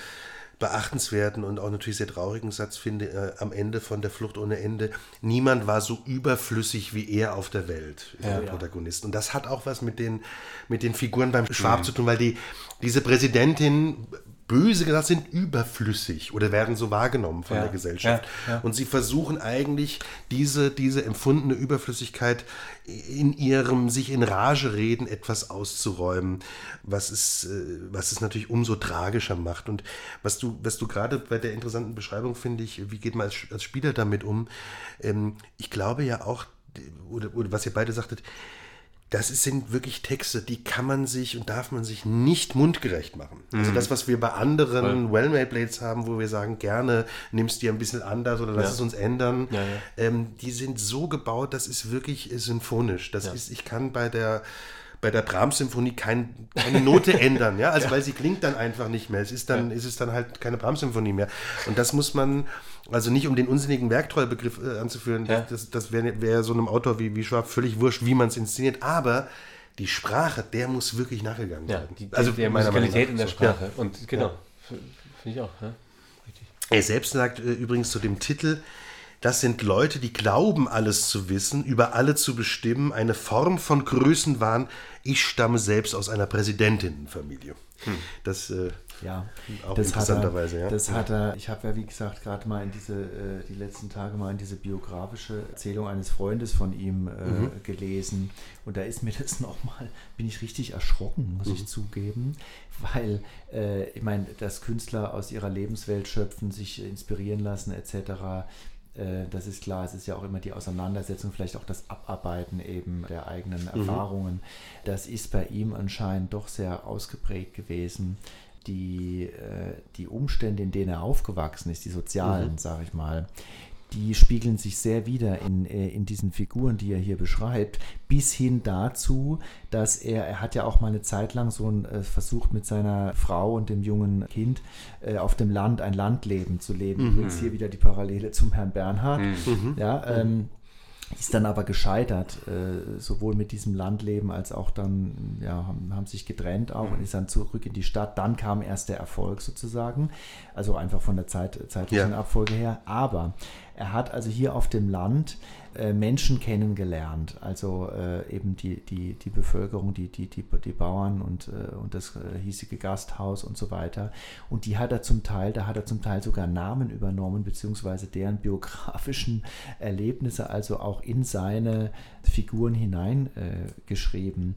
beachtenswerten und auch natürlich sehr traurigen Satz finde, äh, am Ende von der Flucht ohne Ende, niemand war so überflüssig wie er auf der Welt, der Protagonist. Und das hat auch was mit den, mit den Figuren beim Schwab zu tun, weil die, diese Präsidentin, böse gesagt, sind überflüssig oder werden so wahrgenommen von
Ja,
der Gesellschaft.
ja, ja.
Und sie versuchen eigentlich diese, diese empfundene Überflüssigkeit in ihrem sich in Rage reden etwas auszuräumen, was es, äh, was es natürlich umso tragischer macht. Und was du, was du gerade bei der interessanten Beschreibung finde ich, wie geht man als, als Spieler damit um? Ähm, ich glaube ja auch, oder, oder was ihr beide sagtet, das sind wirklich Texte, die kann man sich und darf man sich nicht mundgerecht machen. Also das, was wir bei anderen Well-Made Blades haben, wo wir sagen, gerne nimmst dir ein bisschen anders oder lass
Ja.
es uns ändern,
Ja, ja.
Ähm, die sind so gebaut, das ist wirklich äh, symphonisch. Das ist, ich kann bei der bei der Brahms-Symphonie kein, keine Note ändern, ja, also weil sie klingt dann einfach nicht mehr. Es ist dann, ist es dann halt keine Brahms-Symphonie mehr. Und das muss man, also nicht um den unsinnigen Werktreuebegriff äh, anzuführen,
Ja.
das, das wäre wär so einem Autor wie, wie Schwab völlig wurscht, wie man es inszeniert, aber die Sprache, der muss wirklich nachgegangen
ja,
werden.
die,
also
der Musikalität in der Sprache. Und genau, finde ich auch. Ja. Richtig.
Er selbst sagt äh, übrigens zu dem Titel, das sind Leute, die glauben, alles zu wissen, über alle zu bestimmen, eine Form von Größenwahn. Ich stamme selbst aus einer Präsidentinnenfamilie. Das äh,
Ja,
auch
das hat er,
interessanterweise, ja.
Das hat er, ich habe ja wie gesagt gerade mal in diese, äh, die letzten Tage mal in diese biografische Erzählung eines Freundes von ihm äh,
Mhm.
gelesen und da ist mir das nochmal, bin ich richtig erschrocken, muss
Mhm.
ich zugeben, weil äh, ich meine, dass Künstler aus ihrer Lebenswelt schöpfen, sich inspirieren lassen etc., äh, das ist klar, es ist ja auch immer die Auseinandersetzung, vielleicht auch das Abarbeiten eben der eigenen
Mhm.
Erfahrungen. Das ist bei ihm anscheinend doch sehr ausgeprägt gewesen. Die, äh, die Umstände, in denen er aufgewachsen ist, die sozialen,
Mhm.
sage ich mal, die spiegeln sich sehr wieder in, äh, in diesen Figuren, die er hier beschreibt, bis hin dazu, dass er, er hat ja auch mal eine Zeit lang so äh, versucht mit seiner Frau und dem jungen Kind äh, auf dem Land ein Landleben zu leben. Übrigens hier wieder die Parallele zum Herrn Bernhard. Ja, ähm, ist dann aber gescheitert, äh, sowohl mit diesem Landleben als auch dann, ja, haben, haben sich getrennt auch und ist dann zurück in die Stadt. Dann kam erst der Erfolg sozusagen, also einfach von der Zeit, zeitlichen
Ja.
Abfolge her. Aber er hat also hier auf dem Land äh, Menschen kennengelernt, also äh, eben die, die, die Bevölkerung, die, die, die, die Bauern und, äh, und das hiesige Gasthaus und so weiter. Und die hat er zum Teil, da hat er zum Teil sogar Namen übernommen, beziehungsweise deren biografischen Erlebnisse, also auch in seine Figuren hineingeschrieben.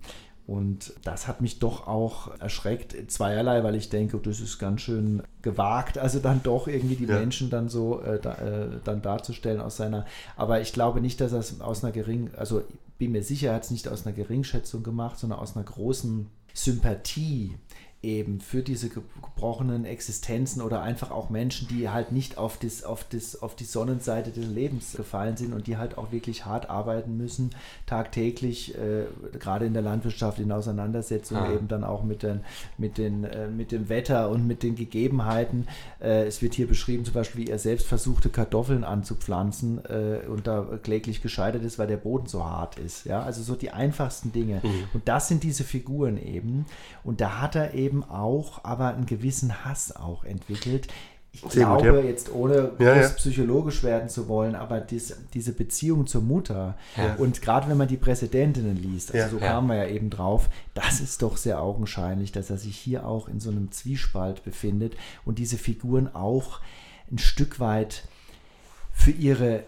Und das hat mich doch auch erschreckt, zweierlei, weil ich denke, das ist ganz schön gewagt, also dann doch irgendwie die
Ja.
Menschen dann so äh, da, äh, dann darzustellen aus seiner, aber ich glaube nicht, dass er es aus einer geringen, also bin mir sicher, er hat es nicht aus einer Geringschätzung gemacht, sondern aus einer großen Sympathie eben für diese gebrochenen Existenzen oder einfach auch Menschen, die halt nicht auf, das, auf, das, auf die Sonnenseite des Lebens gefallen sind und die halt auch wirklich hart arbeiten müssen, tagtäglich, äh, gerade in der Landwirtschaft, in Auseinandersetzung ah. eben dann auch mit, den, mit, den, äh, mit dem Wetter und mit den Gegebenheiten. Äh, es wird hier beschrieben, zum Beispiel, wie er selbst versuchte, Kartoffeln anzupflanzen äh, und da kläglich gescheitert ist, weil der Boden so hart ist. Ja? Also so die einfachsten Dinge. Mhm. Und das sind diese Figuren eben. Und da hat er eben eben auch, aber einen gewissen Hass auch entwickelt. Ich Sehr glaube, gut, ja. jetzt ohne ja, ja. psychologisch werden zu wollen, aber dies, diese Beziehung zur Mutter und gerade wenn man die Präsidentinnen liest, also so kamen wir ja eben drauf, das ist doch sehr augenscheinlich, dass er sich hier auch in so einem Zwiespalt befindet und diese Figuren auch ein Stück weit für ihre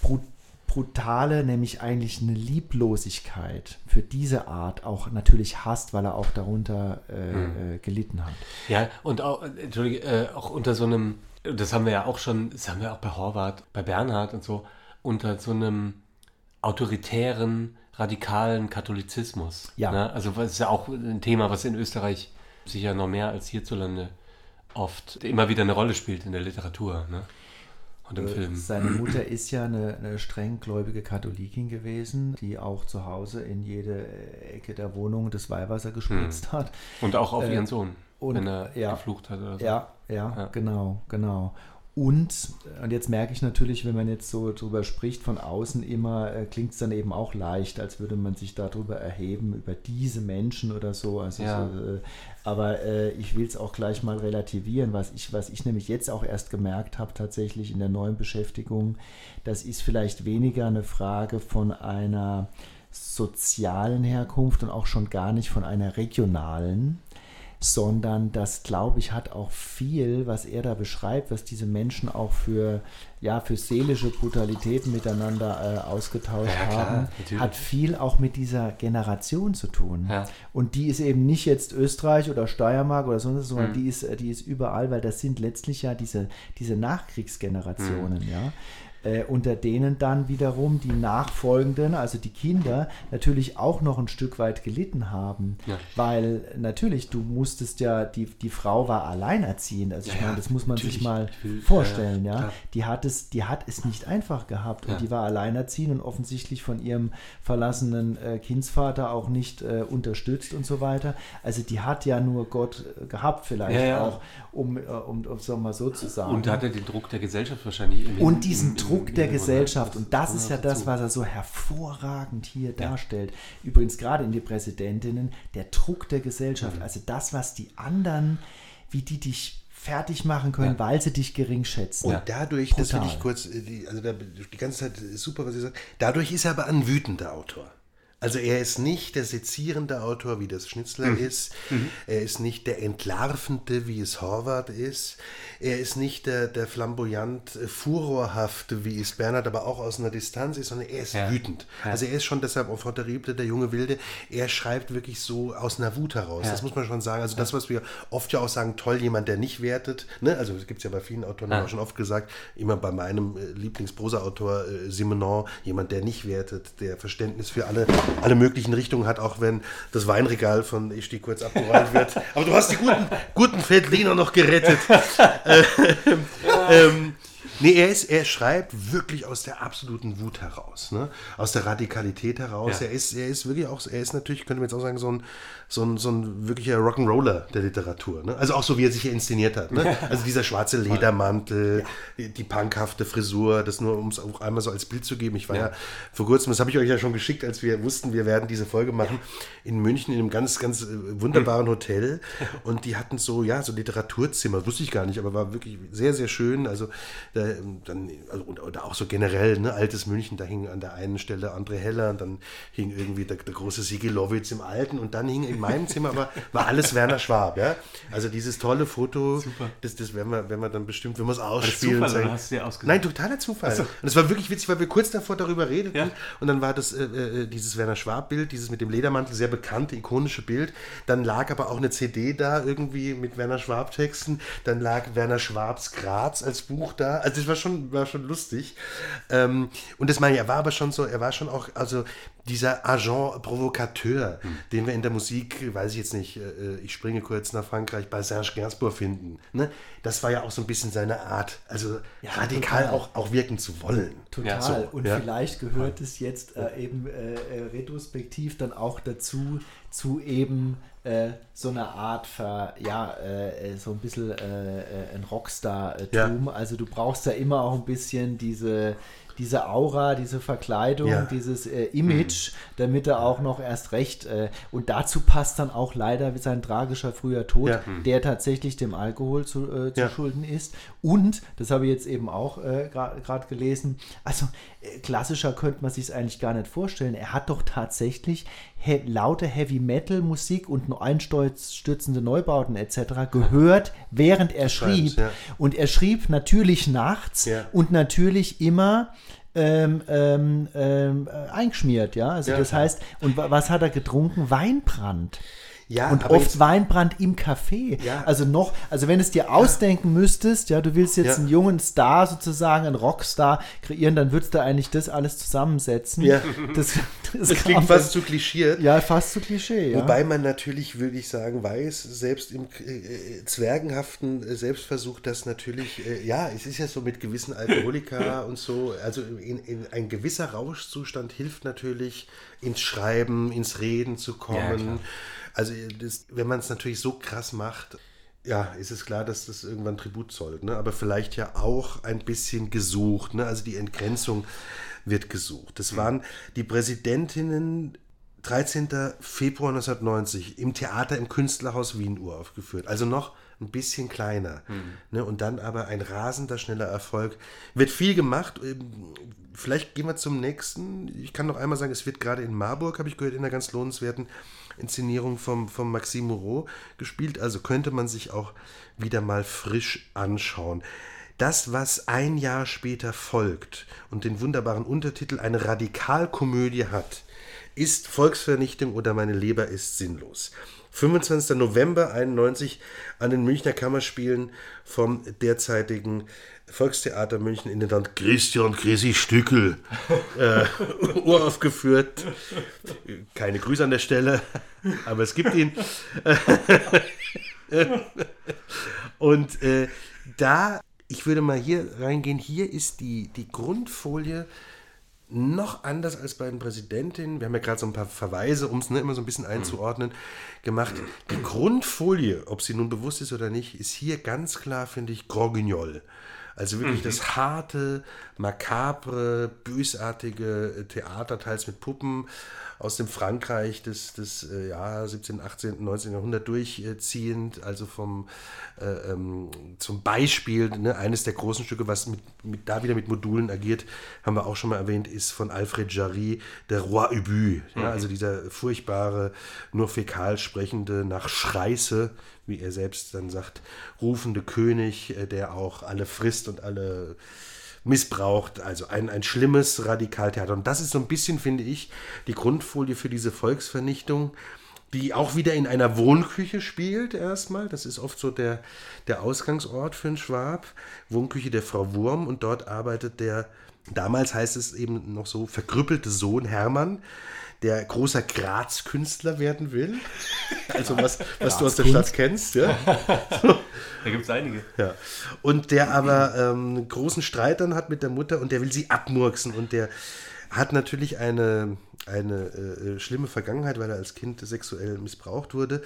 brutale brutale, nämlich eigentlich eine Lieblosigkeit für diese Art auch natürlich hasst, weil er auch darunter äh, mhm. äh, gelitten hat.
Ja, und auch, äh, auch unter so einem, das haben wir ja auch schon, das haben wir auch bei Horvath, bei Bernhard und so, unter so einem autoritären, radikalen Katholizismus. Ja. Ne? Also das ist ja auch ein Thema, was in Österreich sicher noch mehr als hierzulande oft immer wieder eine Rolle spielt in der Literatur. Ne?
Und im äh, Film. Seine Mutter ist ja eine, eine strenggläubige Katholikin gewesen, die auch zu Hause in jede Ecke der Wohnung das Weihwasser gespritzt hm. hat.
Und auch auf äh, ihren Sohn,
und, wenn er ja, geflucht hat oder so. Ja, ja, ja, genau, genau. Und, und jetzt merke ich natürlich, wenn man jetzt so drüber spricht, von außen immer äh, klingt es dann eben auch leicht, als würde man sich darüber erheben, über diese Menschen oder so. Also ja. so äh, aber äh, ich will es auch gleich mal relativieren, was ich, was ich nämlich jetzt auch erst gemerkt habe, tatsächlich in der neuen Beschäftigung, das ist vielleicht weniger eine Frage von einer sozialen Herkunft und auch schon gar nicht von einer regionalen, sondern das, glaube ich, hat auch viel, was er da beschreibt, was diese Menschen auch für, ja, für seelische Brutalitäten miteinander äh, ausgetauscht ja, klar, haben, natürlich. hat viel auch mit dieser Generation zu tun. Ja. Und die ist eben nicht jetzt Österreich oder Steiermark oder sonst, sondern mhm. die, ist, die ist überall, weil das sind letztlich ja diese, diese Nachkriegsgenerationen, mhm. ja äh, unter denen dann wiederum die Nachfolgenden, also die Kinder, natürlich auch noch ein Stück weit gelitten haben. Ja. Weil natürlich, du musstest ja, die, die Frau war alleinerziehend. Also ich ja, meine, das muss man sich mal will, vorstellen, ja. ja. Die, hat es, die hat es nicht einfach gehabt und die war alleinerziehend und offensichtlich von ihrem verlassenen äh, Kindsvater auch nicht äh, unterstützt und so weiter. Also die hat ja nur Gott äh, gehabt vielleicht auch, um, äh, um, um es mal so zu sagen.
Und hatte den Druck der Gesellschaft wahrscheinlich.
Und diesen Druck Druck der Gesellschaft. Und das ist ja das, was er so hervorragend hier darstellt. Übrigens gerade in die Präsidentinnen, der Druck der Gesellschaft. Mhm. Also das, was die anderen, wie die dich fertig machen können, ja. weil sie dich gering schätzen.
Und dadurch, Brutal. das will ich kurz, äh, die, also da, die ganze Zeit ist super, was ihr sagt, dadurch ist er aber ein wütender Autor. Also er ist nicht der sezierende Autor, wie das Schnitzler mhm. ist. Mhm. Er ist nicht der entlarvende, wie es Horvath ist. Er ist nicht der, der flamboyant äh, furorhafte, wie es Bernhard aber auch aus einer Distanz ist, sondern er ist ja. wütend. Ja. Also er ist schon deshalb auf Terrible, der junge Wilde, er schreibt wirklich so aus einer Wut heraus. Ja. Das muss man schon sagen. Also das, was wir oft ja auch sagen, toll, jemand, der nicht wertet. Ne? Also es gibt es ja bei vielen Autoren auch schon oft gesagt, immer bei meinem äh, Lieblingsprosa-Autor äh, Simenon, jemand, der nicht wertet, der Verständnis für alle, alle möglichen Richtungen hat, auch wenn das Weinregal von Ich stehe kurz abgeräumt wird. Aber du hast die guten, guten Feldliner noch gerettet. ähm, ähm, Nee, er, ist, er schreibt wirklich aus der absoluten Wut heraus, ne? aus der Radikalität heraus. Ja. Er, ist, er ist wirklich auch, er ist natürlich, könnte man jetzt auch sagen, so ein, so ein, so ein wirklicher Rock'n'Roller der Literatur. Ne? Also auch so, wie er sich hier inszeniert hat. Ne? Also dieser schwarze Ledermantel, ja. die punkhafte Frisur, das nur, um es auch einmal so als Bild zu geben. Ich war ja, ja vor kurzem, das habe ich euch ja schon geschickt, als wir wussten, wir werden diese Folge machen, in München in einem ganz, ganz äh, wunderbaren Hotel. Und die hatten so, ja, so Literaturzimmer, wusste ich gar nicht, aber war wirklich sehr, sehr schön. Also da dann, also, oder auch so generell, ne, altes München, da hing an der einen Stelle André Heller und dann hing irgendwie der, der große Sigi Lowitz im Alten und dann hing in meinem Zimmer aber war alles Werner Schwab, ja. Also dieses tolle Foto, Super. das, das werden wir, werden wir dann bestimmt, wenn wir es ausspielen.
Das Zufall, hast du dir
Nein, totaler Zufall. So. Und es war wirklich witzig, weil wir kurz davor darüber redeten ja. und dann war das äh, äh, dieses Werner Schwab-Bild, dieses mit dem Ledermantel, sehr bekannte, ikonische Bild. Dann lag aber auch eine CD da irgendwie mit Werner Schwab-Texten. Dann lag Werner Schwabs Graz als Buch da. Also das war schon, war schon lustig. Ähm, und das meine ich, er war aber schon so, er war schon auch, also dieser Agent Provocateur,
Hm.
den wir in der Musik, weiß ich jetzt nicht, äh, ich springe kurz nach Frankreich, bei Serge Gainsbourg finden. Ne? Das war ja auch so ein bisschen seine Art, also radikal
total.
auch, auch wirken zu wollen.
Total.
so,
und
ja.
vielleicht gehört es jetzt äh, eben äh, äh, retrospektiv dann auch dazu, zu eben äh, so einer Art, ver, ja, äh, äh, so ein bisschen äh, äh, ein Rockstar-Tum. Also du brauchst ja immer auch ein bisschen diese, diese Aura, diese Verkleidung,
Ja.
dieses äh, Image, damit er auch noch erst recht, äh, und dazu passt dann auch leider sein tragischer früher Tod,
Ja.
der tatsächlich dem Alkohol zu, äh, zu schulden ist. Und, das habe ich jetzt eben auch äh, gerade gelesen, also äh, klassischer könnte man sich es eigentlich gar nicht vorstellen. Er hat doch tatsächlich he laute Heavy Metal Musik und einstürzende Neubauten etc. gehört, während er schrieb.
ja.
Und er schrieb natürlich nachts
Ja.
und natürlich immer ähm, ähm, ähm, äh, eingeschmiert, ja. Also
Ja,
das heißt, und wa- was hat er getrunken? Weinbrand.
Ja,
Und oft
jetzt-
Weinbrand im Café.
Ja.
Also noch, also wenn es dir ausdenken müsstest, ja, du willst jetzt
Ja.
einen jungen Star sozusagen, einen Rockstar kreieren, dann würdest du eigentlich das alles zusammensetzen.
Ja.
Das, das,
Das klingt fast zu klischiert.
Ja, fast zu Klischee, ja.
Wobei man natürlich, würde ich sagen, weiß, selbst im äh, zwergenhaften äh, Selbstversuch, dass natürlich, äh, ja, es ist ja so mit gewissen Alkoholika und so, also in, in ein gewisser Rauschzustand hilft natürlich, ins Schreiben, ins Reden zu kommen. Also das, wenn man es natürlich so krass macht, ja, ist es klar, dass das irgendwann Tribut zollt, ne? aber vielleicht ja auch ein bisschen gesucht. Ne? Also die Entgrenzung wird gesucht. Das waren die Präsidentinnen 13. Februar 1990 im Theater im Künstlerhaus Wien uraufgeführt. Also noch ein bisschen kleiner. Ne? Und dann aber ein rasender, schneller Erfolg. Wird viel gemacht. Ähm, Vielleicht gehen wir zum nächsten. Ich kann noch einmal sagen, es wird gerade in Marburg, habe ich gehört, in einer ganz lohnenswerten Inszenierung vom, vom Maxime Moreau gespielt. Also könnte man sich auch wieder mal frisch anschauen. Das, was ein Jahr später folgt und den wunderbaren Untertitel eine Radikalkomödie hat, ist Volksvernichtung oder meine Leber ist sinnlos. 25. November 91 an den Münchner Kammerspielen vom derzeitigen Volkstheater München Intendant Christian Chrissy Stückel äh, uraufgeführt. Keine Grüße an der Stelle, aber es gibt ihn. Und äh, da, ich würde mal hier reingehen, hier ist die, die Grundfolie noch anders als bei den Präsidentinnen. Wir haben ja gerade so ein paar Verweise, um es ne, immer so ein bisschen einzuordnen, gemacht. Die Grundfolie, ob sie nun bewusst ist oder nicht, ist hier ganz klar, finde ich, Groguignol. Also wirklich das harte, makabre, bösartige Theater, teils mit Puppen aus dem Frankreich des, des äh, ja, 17., 18., 19. Jahrhundert durchziehend, also vom äh, ähm, zum Beispiel, ne, eines der großen Stücke, was mit, mit, da wieder mit Modulen agiert, haben wir auch schon mal erwähnt, ist von Alfred Jarry, der Roi Ubu. Ja, also dieser furchtbare, nur fäkal sprechende, nach Schreiße, wie er selbst dann sagt, rufende König, äh, der auch alle frisst und alle missbraucht. Also ein, ein schlimmes Radikaltheater. Und das ist so ein bisschen, finde ich, die Grundfolie für diese Volksvernichtung, die auch wieder in einer Wohnküche spielt erstmal. Das ist oft so der, der Ausgangsort für einen Schwab. Wohnküche der Frau Wurm und dort arbeitet der, damals heißt es eben noch so, verkrüppelte Sohn Hermann, der großer Graz-Künstler werden will. Also was, was du aus der Stadt kennst. Ja?
Da gibt es einige.
Ja. Und der aber ähm, großen Streit dann hat mit der Mutter und der will sie abmurksen und der hat natürlich eine, eine äh, schlimme Vergangenheit, weil er als Kind sexuell missbraucht wurde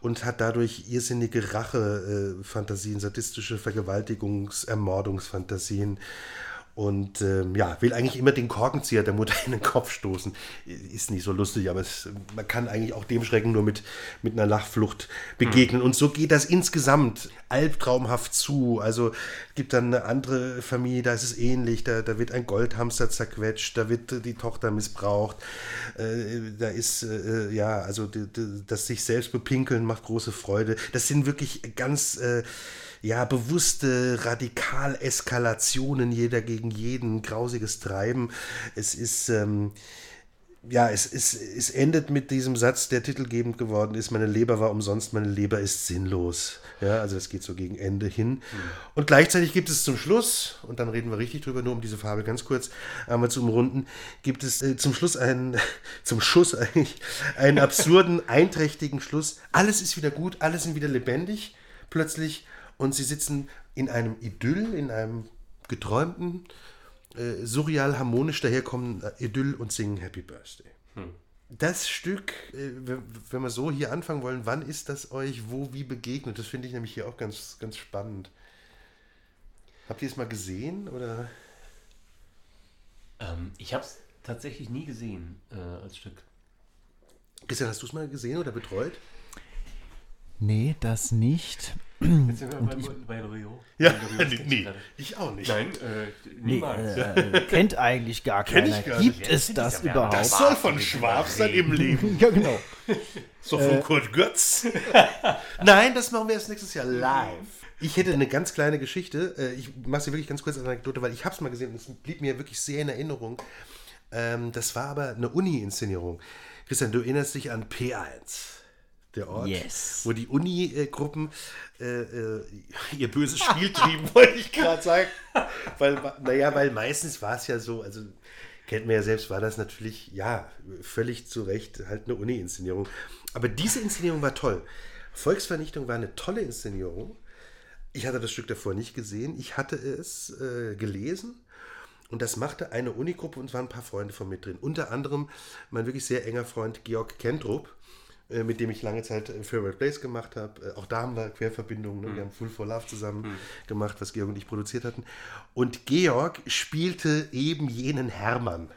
und hat dadurch irrsinnige Rache-Fantasien, sadistische Vergewaltigungs-, Ermordungsfantasien und ähm, ja, will eigentlich immer den Korkenzieher der Mutter in den Kopf stoßen. Ist nicht so lustig, aber es, man kann eigentlich auch dem Schrecken nur mit, mit einer Lachflucht begegnen. Und so geht das insgesamt albtraumhaft zu. Also es gibt dann eine andere Familie, da ist es ähnlich. Da, da wird ein Goldhamster zerquetscht, da wird die Tochter missbraucht. Äh, da ist, äh, ja, also die, die, das sich selbst bepinkeln macht große Freude. Das sind wirklich ganz... Äh, ja, bewusste Radikal-Eskalationen, jeder gegen jeden, grausiges Treiben. Es ist, ähm, ja, es, es, es endet mit diesem Satz, der titelgebend geworden ist, meine Leber war umsonst, meine Leber ist sinnlos. Ja, also das geht so gegen Ende hin. Und gleichzeitig gibt es zum Schluss, und dann reden wir richtig drüber, nur um diese Fabel ganz kurz einmal zu umrunden, gibt es äh, zum Schluss einen, zum Schuss eigentlich, einen absurden, einträchtigen Schluss. Alles ist wieder gut, alle sind wieder lebendig, plötzlich, und sie sitzen in einem Idyll, in einem geträumten, äh, surreal harmonisch daherkommen äh, Idyll und singen Happy Birthday. Das Stück, äh, wenn, wenn wir so hier anfangen wollen, wann ist das euch wo wie begegnet? Das finde ich nämlich hier auch ganz, ganz spannend. Habt ihr es mal gesehen oder?
Ähm, ich habe es tatsächlich nie gesehen äh, als Stück.
Christian, hast du es mal gesehen oder betreut?
Nee, das nicht.
Jetzt sind wir bei, bei Loriot.
Ja,
Bei
nee, ich auch nicht.
Nein, äh,
Nee,
niemals.
äh, kennt eigentlich gar
Kenn
keiner.
ich gar
Gibt
nicht.
es das
ja
überhaupt?
Das soll von Schwab sein im Leben.
ja, genau.
So von Kurt Götz. Nein, das machen wir erst nächstes Jahr live. Ich hätte eine ganz kleine Geschichte. Äh, Ich mache sie wirklich ganz kurz als Anekdote, weil ich habe es mal gesehen und es blieb mir wirklich sehr in Erinnerung. Ähm, Das war aber eine Uni-Inszenierung. Christian, du erinnerst dich an P1, der Ort,
Yes.
wo die Uni-Gruppen äh, äh, ihr böses Spiel trieben, wollte ich gerade sagen. Weil, naja, weil meistens war es ja so, also kennt man ja selbst, war das natürlich, ja, völlig zu Recht halt eine Uni-Inszenierung. Aber diese Inszenierung war toll. Volksvernichtung war eine tolle Inszenierung. Ich hatte das Stück davor nicht gesehen. Ich hatte es äh, gelesen. Und das machte eine Unigruppe und es waren ein paar Freunde von mit drin. Unter anderem mein wirklich sehr enger Freund Georg Kentrup, mit dem ich lange Zeit äh, Favorite Place gemacht habe. Äh, auch da haben wir Querverbindungen. Ne? Wir haben Full for Love zusammen gemacht, was Georg und ich produziert hatten. Und Georg spielte eben jenen Hermann.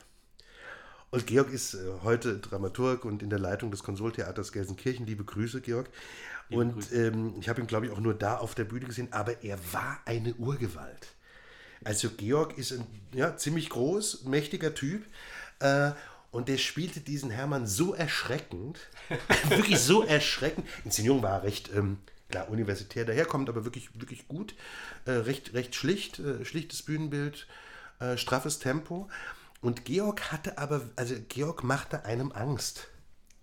Und Georg ist äh, heute Dramaturg und in der Leitung des Konsoltheaters Gelsenkirchen. Liebe Grüße, Georg. und ähm, ich habe ihn, glaube ich, auch nur da auf der Bühne gesehen, aber er war eine Urgewalt. Also Georg ist ein ja, ziemlich groß, mächtiger Typ. Äh, und der spielte diesen Hermann so erschreckend, wirklich so erschreckend. Inszenierung war recht, ähm, klar, universitär daherkommt, aber wirklich, wirklich gut. Äh, recht, recht schlicht, äh, schlichtes Bühnenbild, äh, straffes Tempo. Und Georg hatte aber, also Georg machte einem Angst.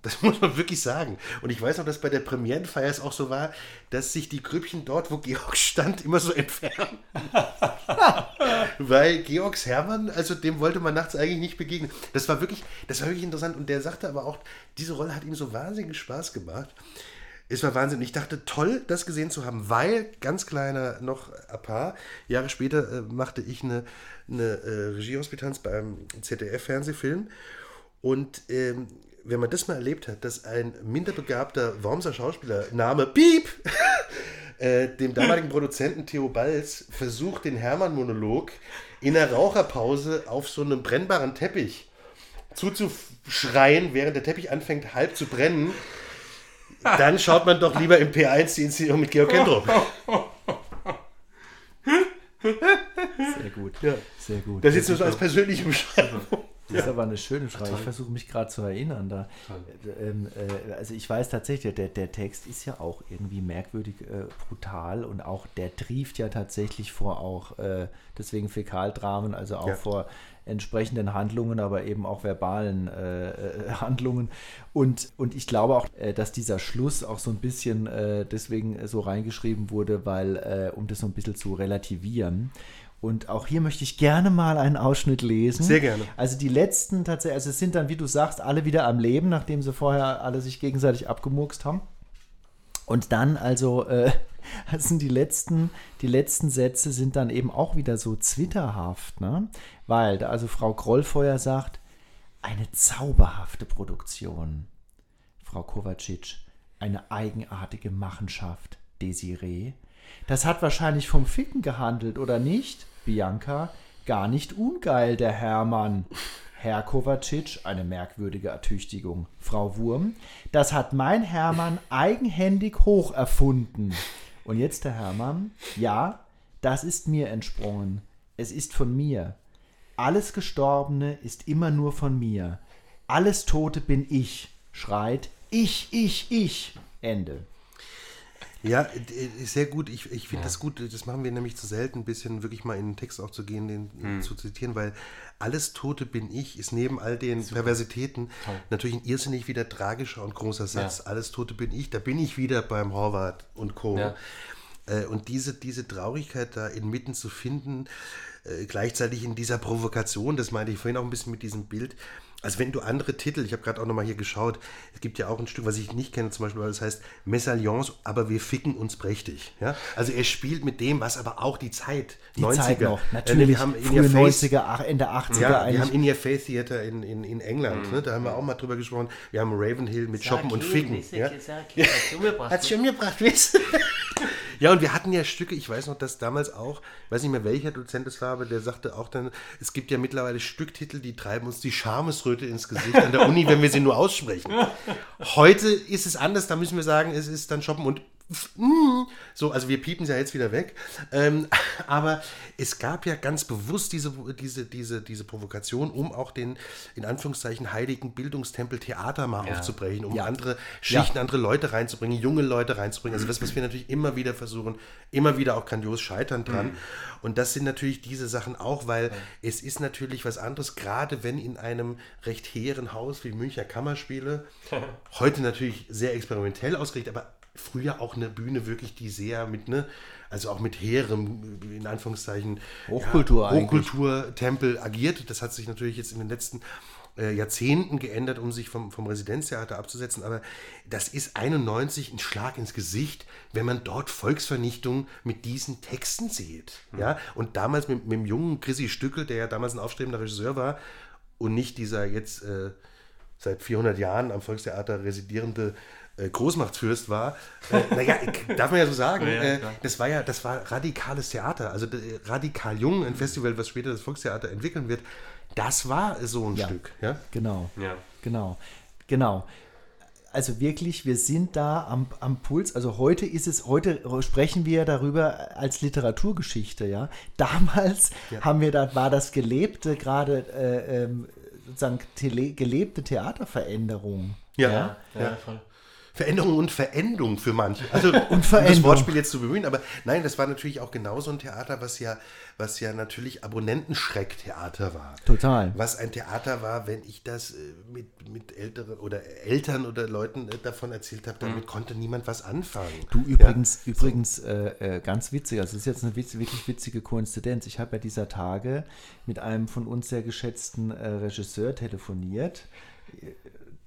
Das muss man wirklich sagen. Und ich weiß noch, dass bei der Premierenfeier es auch so war, dass sich die Grüppchen dort, wo Georg stand, immer so entfernen. Weil Georgs Hermann, also dem wollte man nachts eigentlich nicht begegnen. Das war wirklich, das war wirklich interessant. Und der sagte aber auch, diese Rolle hat ihm so wahnsinnig Spaß gemacht. Es war Wahnsinn. Ich dachte, toll, das gesehen zu haben, weil, ganz kleiner noch ein paar Jahre später äh, machte ich eine, eine äh, Regiehospitanz beim ZDF-Fernsehfilm. Und ähm, wenn man das mal erlebt hat, dass ein minder begabter Wormser Schauspieler, Name Piep, äh, dem damaligen Produzenten Theo Balz versucht, den Hermann-Monolog in der Raucherpause auf so einem brennbaren Teppich zuzuschreien, während der Teppich anfängt halb zu brennen, dann schaut man doch lieber im P1 die Inszenierung mit Georg Kendrup.
Sehr gut.
Ja.
Sehr gut.
Das ist jetzt nur so als persönliche Beschreibung.
Das ist aber eine schöne Frage. Ich versuche mich gerade zu erinnern. Da, ähm, äh, also ich weiß tatsächlich, der, der Text ist ja auch irgendwie merkwürdig äh, brutal und auch der trieft ja tatsächlich vor auch äh, deswegen Fäkaldramen, also auch
Ja.
vor entsprechenden Handlungen, aber eben auch verbalen äh, äh, Handlungen. Und, und ich glaube auch, äh, dass dieser Schluss auch so ein bisschen äh, deswegen so reingeschrieben wurde, weil, äh, um das so ein bisschen zu relativieren. Und auch hier möchte ich gerne mal einen Ausschnitt lesen.
Sehr gerne.
Also die letzten tatsächlich, also es sind dann, wie du sagst, alle wieder am Leben, nachdem sie vorher alle sich gegenseitig abgemurkst haben. Und dann also, äh, das sind die letzten, die letzten Sätze sind dann eben auch wieder so zwitterhaft, ne? Weil da also Frau Grollfeuer sagt, eine zauberhafte Produktion. Frau Kovacic, eine eigenartige Machenschaft. Desiree, das hat wahrscheinlich vom Ficken gehandelt, oder nicht? Bianca, gar nicht ungeil, der Hermann. Herr Kovacic, eine merkwürdige Ertüchtigung. Frau Wurm, das hat mein Hermann eigenhändig hoch erfunden. Und jetzt der Hermann, ja, das ist mir entsprungen. Es ist von mir. Alles Gestorbene ist immer nur von mir. Alles Tote bin ich, schreit ich, ich, ich. Ende.
Ja, äh, sehr gut. Ich, ich finde ja. das gut. Das machen wir nämlich zu selten, ein bisschen wirklich mal in den Text auch zu gehen, den hm. zu zitieren, weil alles Tote bin ich ist neben all den Super. Perversitäten Toll. natürlich ein irrsinnig wieder tragischer und großer Satz. Ja. Alles Tote bin ich. Da bin ich wieder beim Horvath und Co. Ja. Äh, und diese, diese Traurigkeit da inmitten zu finden, äh, gleichzeitig in dieser Provokation, das meinte ich vorhin auch ein bisschen mit diesem Bild, also wenn du andere Titel, ich habe gerade auch nochmal hier geschaut, es gibt ja auch ein Stück, was ich nicht kenne, zum Beispiel, das heißt Mesalliance, aber wir ficken uns prächtig. Ja? Also er spielt mit dem, was aber auch die Zeit,
die 90er. Zeit noch, äh, natürlich, wir haben frühe 90er, Ende 80er
ja, eigentlich. Wir haben In Your Faith Theater in, in, in England, mhm. ne? da haben wir auch mal drüber gesprochen. Wir haben Ravenhill mit Shoppen und Ficken. Ja? Hat schon gebracht, weißt Ja, und wir hatten ja Stücke, ich weiß noch, dass damals auch, ich weiß nicht mehr welcher Dozent es war, aber der sagte auch dann, es gibt ja mittlerweile Stücktitel, die treiben uns die Schamesröte ins Gesicht an der Uni, wenn wir sie nur aussprechen. Heute ist es anders, da müssen wir sagen, es ist dann Shoppen und so, also wir piepen es ja jetzt wieder weg. Ähm, aber es gab ja ganz bewusst diese, diese, diese, diese Provokation, um auch den, in Anführungszeichen, heiligen Bildungstempel Theater mal ja. aufzubrechen, um ja. andere Schichten, ja. andere Leute reinzubringen, junge Leute reinzubringen. Also das, was wir natürlich immer wieder versuchen, immer wieder auch grandios scheitern dran. Mhm. Und das sind natürlich diese Sachen auch, weil es ist natürlich was anderes, gerade wenn in einem recht hehren Haus wie Münchner Kammerspiele, heute natürlich sehr experimentell ausgerichtet, aber früher auch eine Bühne wirklich, die sehr mit, ne, also auch mit hehrem, in Anführungszeichen,
Hochkultur,
ja, Hochkulturtempel agiert. Das hat sich natürlich jetzt in den letzten äh, Jahrzehnten geändert, um sich vom, vom Residenztheater abzusetzen. Aber das ist 91 ein Schlag ins Gesicht, wenn man dort Volksvernichtung mit diesen Texten sieht. Mhm. Ja? Und damals mit, mit dem jungen Chrissy Stückel, der ja damals ein aufstrebender Regisseur war und nicht dieser jetzt äh, seit 400 Jahren am Volkstheater residierende äh, Großmachtsfürst war. Äh, naja, darf man ja so sagen. Ja, äh, das war ja, das war radikales Theater. Also äh, radikal jung, ein Festival, was später das Volkstheater entwickeln wird. Das war so ein
ja,
Stück. Ja?
Genau. Ja. Genau. Genau. Also wirklich, wir sind da am, am Puls. Also heute ist es, heute sprechen wir darüber als Literaturgeschichte, ja. Damals ja. haben wir da, war das gelebte, gerade äh, ähm, sozusagen tele, gelebte Theaterveränderung.
Ja, ja, ja voll. Veränderung und Verendung für manche. Also um das Wortspiel jetzt zu bemühen, aber nein, das war natürlich auch genauso ein Theater, was ja, was ja natürlich Abonnentenschrecktheater war.
Total.
Was ein Theater war, wenn ich das äh, mit, mit älteren oder Eltern oder Leuten äh, davon erzählt habe, damit mhm. konnte niemand was anfangen.
Du übrigens, ja? übrigens äh, äh, ganz witzig, also es ist jetzt eine witz, wirklich witzige Koinzidenz. Ich habe ja dieser Tage mit einem von uns sehr geschätzten äh, Regisseur telefoniert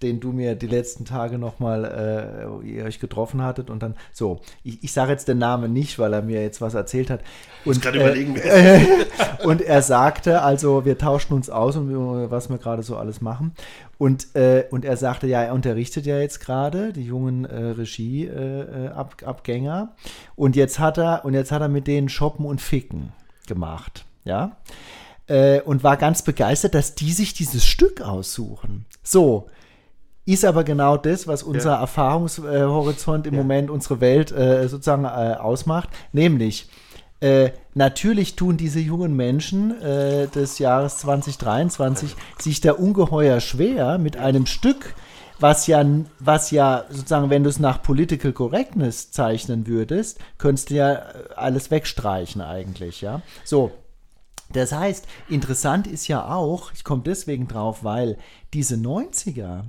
den du mir die letzten Tage nochmal, äh, ihr euch getroffen hattet und dann, so, ich, ich sage jetzt den Namen nicht, weil er mir jetzt was erzählt hat. Und, gerade äh, überlegen, äh, und er sagte, also wir tauschen uns aus und was wir gerade so alles machen. Und, äh, und er sagte, ja, er unterrichtet ja jetzt gerade die jungen äh, Regieabgänger. Äh, und jetzt hat er, und jetzt hat er mit denen Shoppen und Ficken gemacht. Ja. und war ganz begeistert, dass die sich dieses Stück aussuchen. So, ist aber genau das, was unser ja. Erfahrungshorizont im ja. Moment, unsere Welt äh, sozusagen äh, ausmacht. Nämlich, äh, natürlich tun diese jungen Menschen äh, des Jahres 2023 sich da ungeheuer schwer mit einem Stück, was ja, was ja sozusagen, wenn du es nach Political Correctness zeichnen würdest, könntest du ja äh, alles wegstreichen eigentlich, ja. So. Das heißt, interessant ist ja auch, ich komme deswegen drauf, weil diese 90er,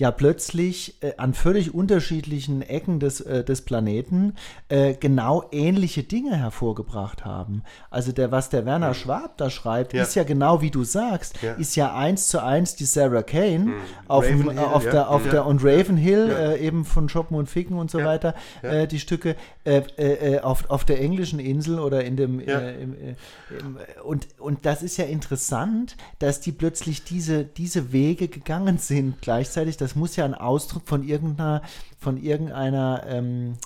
ja plötzlich äh, an völlig unterschiedlichen Ecken des, äh, des Planeten äh, genau ähnliche Dinge hervorgebracht haben. Also der, was der Werner Schwab da schreibt, ja. ist ja genau wie du sagst, ja. ist ja eins zu eins die Sarah Kane mhm. auf, Raven auf der, auf der und Ravenhill äh, eben von Shoppen und Ficken und so weiter, äh, die Stücke äh, auf, auf der englischen Insel oder in dem im, im, und, und das ist ja interessant, dass die plötzlich diese, diese Wege gegangen sind gleichzeitig. Das das muss ja ein Ausdruck von irgendeiner, von irgendeiner ähm,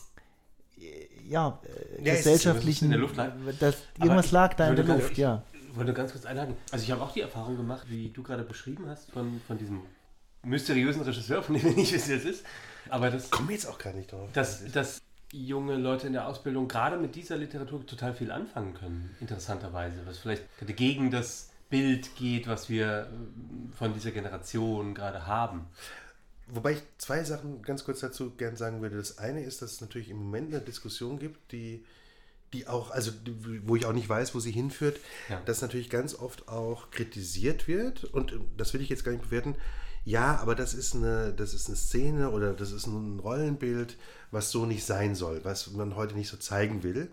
ja, ja, gesellschaftlichen.
in der Luft lag.
Das, irgendwas lag da in der Luft, ja.
Ich wollte ganz kurz einhaken. Also ich habe auch die Erfahrung gemacht, wie du gerade beschrieben hast, von, von diesem mysteriösen Regisseur, von dem wir nicht wissen, wer es ist. Aber das.
Kommen jetzt auch gar nicht drauf.
Dass, dass junge Leute in der Ausbildung gerade mit dieser Literatur total viel anfangen können, interessanterweise. Was vielleicht gegen das Bild geht, was wir von dieser Generation gerade haben.
Wobei ich zwei Sachen ganz kurz dazu gern sagen würde. Das eine ist, dass es natürlich im Moment eine Diskussion gibt, die, die auch, also wo ich auch nicht weiß, wo sie hinführt,
Ja.
dass natürlich ganz oft auch kritisiert wird und äh, das will ich jetzt gar nicht bewerten. Ja, aber das ist eine, das ist eine Szene oder das ist ein Rollenbild, was so nicht sein soll, was man heute nicht so zeigen will.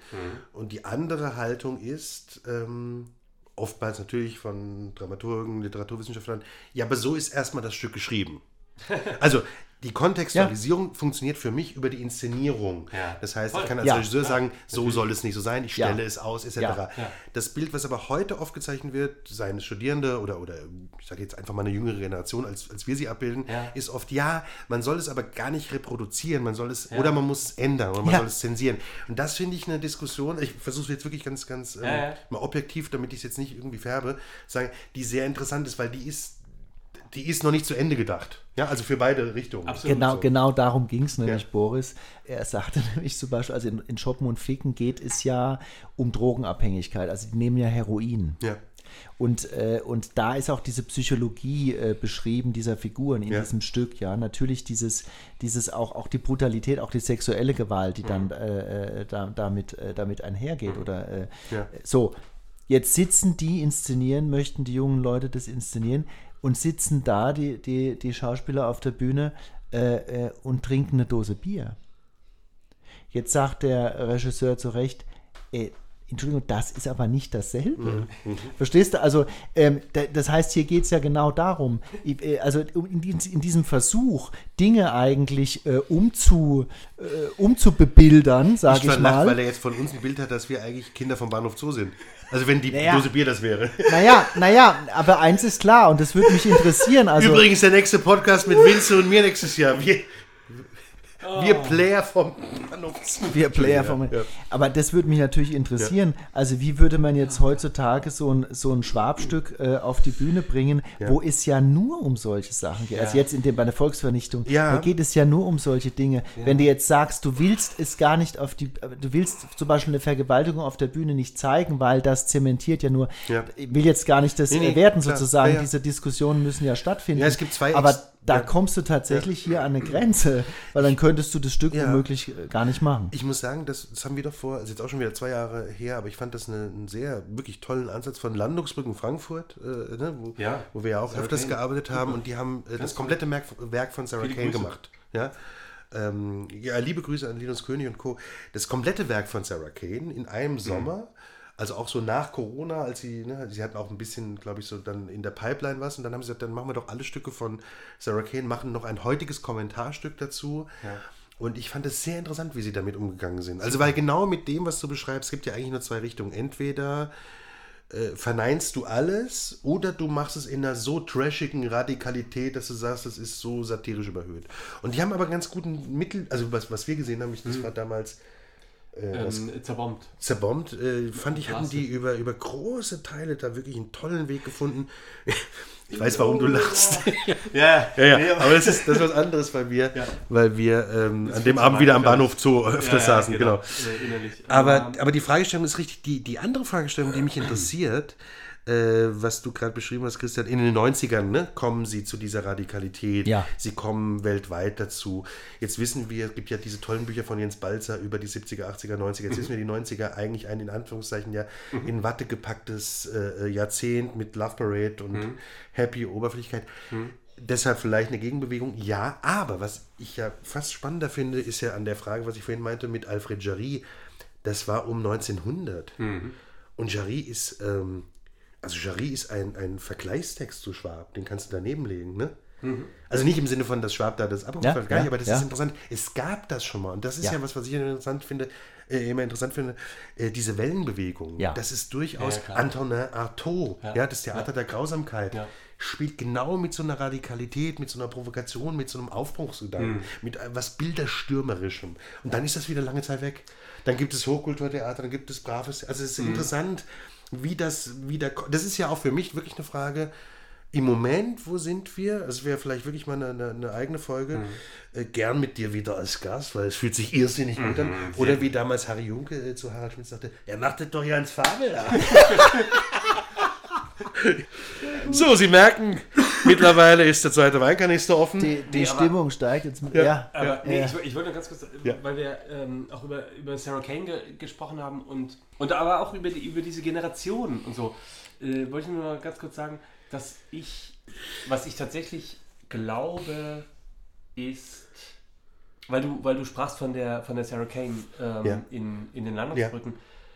Und die andere Haltung ist, ähm, oftmals natürlich von Dramaturgen, Literaturwissenschaftlern, ja, aber so ist erstmal das Stück geschrieben. Also die Kontextualisierung funktioniert für mich über die Inszenierung.
Ja.
Das heißt, ich kann als
Ja.
Regisseur sagen, so soll es nicht so sein, ich
Ja.
stelle es aus, etc.
Ja.
Ja.
Das Bild, was aber heute oft gezeichnet wird, seien es Studierende oder, oder ich sage jetzt einfach mal eine jüngere Generation, als, als wir sie abbilden,
Ja.
ist oft, ja, man soll es aber gar nicht reproduzieren, man soll es, oder man muss es ändern, oder man
Ja.
soll es zensieren. Und das finde ich eine Diskussion, ich versuche es jetzt wirklich ganz, ganz ähm,
Ja, ja.
mal objektiv, damit ich es jetzt nicht irgendwie färbe, sagen, die sehr interessant ist, weil die ist, die ist noch nicht zu Ende gedacht. Ja, also für beide Richtungen.
Absolut.
Genau,
so.
genau darum ging es nämlich,
Ja.
Boris. Er sagte nämlich zum Beispiel, also in, in Shoppen und Ficken geht es ja um Drogenabhängigkeit. Also die nehmen ja Heroin.
Ja.
Und, äh, und da ist auch diese Psychologie äh, beschrieben dieser Figuren in
Ja.
diesem Stück, ja. Natürlich dieses, dieses auch, auch die Brutalität, auch die sexuelle Gewalt, die dann äh, äh, da, damit, äh, damit einhergeht. Oder äh,
Ja.
so, jetzt sitzen die inszenieren, möchten die jungen Leute das inszenieren und sitzen da, die, die, die Schauspieler auf der Bühne äh, äh, und trinken eine Dose Bier. Jetzt sagt der Regisseur zu Recht, äh, Entschuldigung, das ist aber nicht dasselbe. Verstehst du? Also, ähm, da, das heißt, hier geht es ja genau darum, ich, äh, also in, in diesem Versuch, Dinge eigentlich äh, umzu, äh, umzubebildern, sage ich,
lacht,
mal.
weil er jetzt von uns ein Bild hat, dass wir eigentlich Kinder vom Bahnhof Zoo sind. Also wenn die
Naja.
Dose Bier das wäre.
Naja, naja, aber eins ist klar und das würde mich interessieren. Also,
Übrigens der nächste Podcast mit Vince und mir nächstes Jahr. Wir, wir Player vom.
Wir Player
Ja,
vom.
ja.
Aber das würde mich natürlich interessieren. Also, wie würde man jetzt heutzutage so ein, so ein Schwabstück äh, auf die Bühne bringen, wo es ja nur um solche Sachen geht? Also, jetzt in dem, bei der Volksvernichtung,
Ja.
da geht es ja nur um solche Dinge. Wenn du jetzt sagst, du willst es gar nicht auf die. Du willst zum Beispiel eine Vergewaltigung auf der Bühne nicht zeigen, weil das zementiert ja nur.
Ja.
Ich will jetzt gar nicht das
Nee, nee,
werten,
klar.
sozusagen.
Ja, ja.
Diese Diskussionen müssen ja stattfinden.
Ja, es gibt zwei
Aber da
ja.
kommst du tatsächlich hier an eine Grenze, weil dann könntest du das Stück
Ja.
womöglich äh, gar nicht machen.
Ich muss sagen, das, das haben wir doch vor, also jetzt auch schon wieder zwei Jahre her, aber ich fand das eine, einen sehr, wirklich tollen Ansatz von Landungsbrücken Frankfurt, äh, ne, wo,
Ja.
wo wir ja auch
Sarah
öfters
Kane.
gearbeitet haben und die haben äh, das komplette Merk, Werk von Sarah
Viele
Kane
Grüße.
gemacht. Ja? Ähm, ja, liebe Grüße an Linus König und Co. Das komplette Werk von Sarah Kane in einem Sommer, also auch so nach Corona, als sie, ne, sie hatten auch ein bisschen, glaube ich, so dann in der Pipeline was und dann haben sie gesagt, dann machen wir doch alle Stücke von Sarah Kane, machen noch ein heutiges Kommentarstück dazu. Und ich fand es sehr interessant, wie sie damit umgegangen sind. Also, weil genau mit dem, was du beschreibst, es gibt ja eigentlich nur zwei Richtungen. Entweder äh, verneinst du alles oder du machst es in einer so trashigen Radikalität, dass du sagst, das ist so satirisch überhöht. Und die haben aber ganz guten Mittel, also was, was wir gesehen haben, ich, das war damals
Ähm, zerbombt.
zerbombt, äh, fand ich, hatten die über, über große Teile da wirklich einen tollen Weg gefunden. Ich weiß, warum du lachst.
Ja,
Ja, ja, aber das ist, das ist was anderes bei mir, weil wir ähm, an dem Abend wieder am Bahnhof Zoo öfter saßen, genau.
Äh, innerlich.
Aber, aber die Fragestellung ist richtig, die, die andere Fragestellung, die mich interessiert, äh, was du gerade beschrieben hast, Christian, in den 90ern ne, kommen sie zu dieser Radikalität,
Ja.
sie kommen weltweit dazu. Jetzt wissen wir, es gibt ja diese tollen Bücher von Jens Balzer über die 70er, 80er, 90er. Jetzt wissen wir, die 90er eigentlich ein in Anführungszeichen ja in Watte gepacktes äh, Jahrzehnt mit Love Parade und Happy Oberflächlichkeit. Deshalb vielleicht eine Gegenbewegung, ja, aber was ich ja fast spannender finde, ist ja an der Frage, was ich vorhin meinte mit Alfred Jarry, das war um 1900. Und Jarry ist, ähm, also Jarry ist ein, ein Vergleichstext zu Schwab, den kannst du daneben legen, ne? Also nicht im Sinne von, dass Schwab da das abruft,
Ja,
gar nicht,
ja,
aber das
ja.
ist interessant. Es gab das schon mal und das ist ja,
Ja.
was, was ich interessant finde, äh, immer interessant finde, äh, diese Wellenbewegung.
Ja.
Das ist durchaus. Antonin Artaud, ja. das Theater der Grausamkeit.
Ja.
Spielt genau mit so einer Radikalität, mit so einer Provokation, mit so einem Aufbruchsgedanken,
Hm.
mit äh, was Bilderstürmerischem. Und dann ist das wieder lange Zeit weg. Dann gibt es Hochkulturtheater, dann gibt es Braves. Also es ist
Hm.
interessant, wie das wieder. Das ist ja auch für mich wirklich eine Frage. Im Moment, wo sind wir? Es wäre vielleicht wirklich mal eine, eine, eigene Folge.
Hm.
Äh, gern mit dir wieder als Gast, weil es fühlt sich irrsinnig gut
Mhm,
an. Oder wie damals Harry Junke äh, zu Harald Schmidt sagte, er macht das doch ja ins Fabel. so, Sie merken, Mittlerweile ist der zweite Weinkanister offen.
Die, die
Nee, aber-
Stimmung steigt jetzt mit.
Ja.
Ja,
Aber nee,
ja.
ich, ich wollte nur ganz kurz, äh,
Ja.
weil wir ähm, auch über, über Sarah Kane ge gesprochen haben und, und aber auch über, die, über diese Generation und so, äh, wollte ich nur mal ganz kurz sagen, dass ich, was ich tatsächlich glaube, ist, weil du, weil du sprachst von der, von der Sarah Kane ähm,
Ja.
in, in den Landungsbrücken,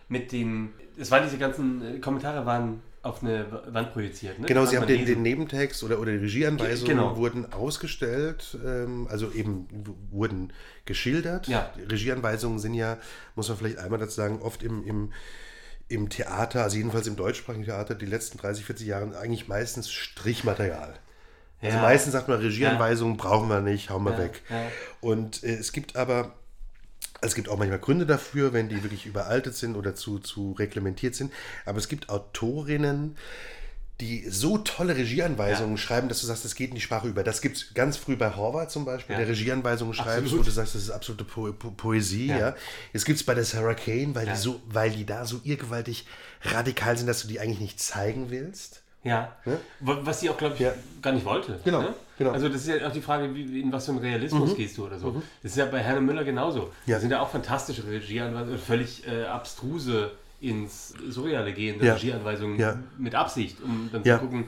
mit dem, es waren diese ganzen äh, Kommentare waren auf eine Wand projiziert. Ne?
Genau, sie haben den, den Nebentext oder, oder die Regieanweisungen
Ge- genau.
wurden ausgestellt, ähm, also eben wurden geschildert.
Ja.
Die Regieanweisungen sind ja, muss man vielleicht einmal dazu sagen, oft im, im, im Theater, also jedenfalls im deutschsprachigen Theater, die letzten 30, 40 Jahre eigentlich meistens Strichmaterial. Also
Ja.
meistens sagt man, Regieanweisungen brauchen wir nicht, hauen wir
Ja,
weg.
ja.
Und äh, es gibt aber, es gibt auch manchmal Gründe dafür, wenn die wirklich überaltet sind oder zu, zu reglementiert sind. Aber es gibt Autorinnen, die so tolle Regieanweisungen schreiben, dass du sagst, das geht in die Sprache über. Das gibt es ganz früh bei Horvath zum Beispiel,
Ja.
der Regieanweisungen schreibt, wo du sagst, das ist absolute Po- Po- Poesie. Ja.
Ja.
Jetzt gibt es bei der Sarah Kane, weil,
Ja.
die so, weil die da so irrgewaltig radikal sind, dass du die eigentlich nicht zeigen willst.
Ja.
Ne?
Wa- Was sie auch, glaube ich,
Ja.
gar nicht wollte.
Genau,
Ne?
genau.
Also das ist ja auch die Frage, wie, in was für einen Realismus gehst du oder so. Das ist ja bei Herne Müller genauso.
Ja.
Da sind ja auch fantastische Regieanweisungen, völlig äh, abstruse ins Surreale gehende
Ja.
Regieanweisungen
Ja.
mit Absicht, um dann zu gucken,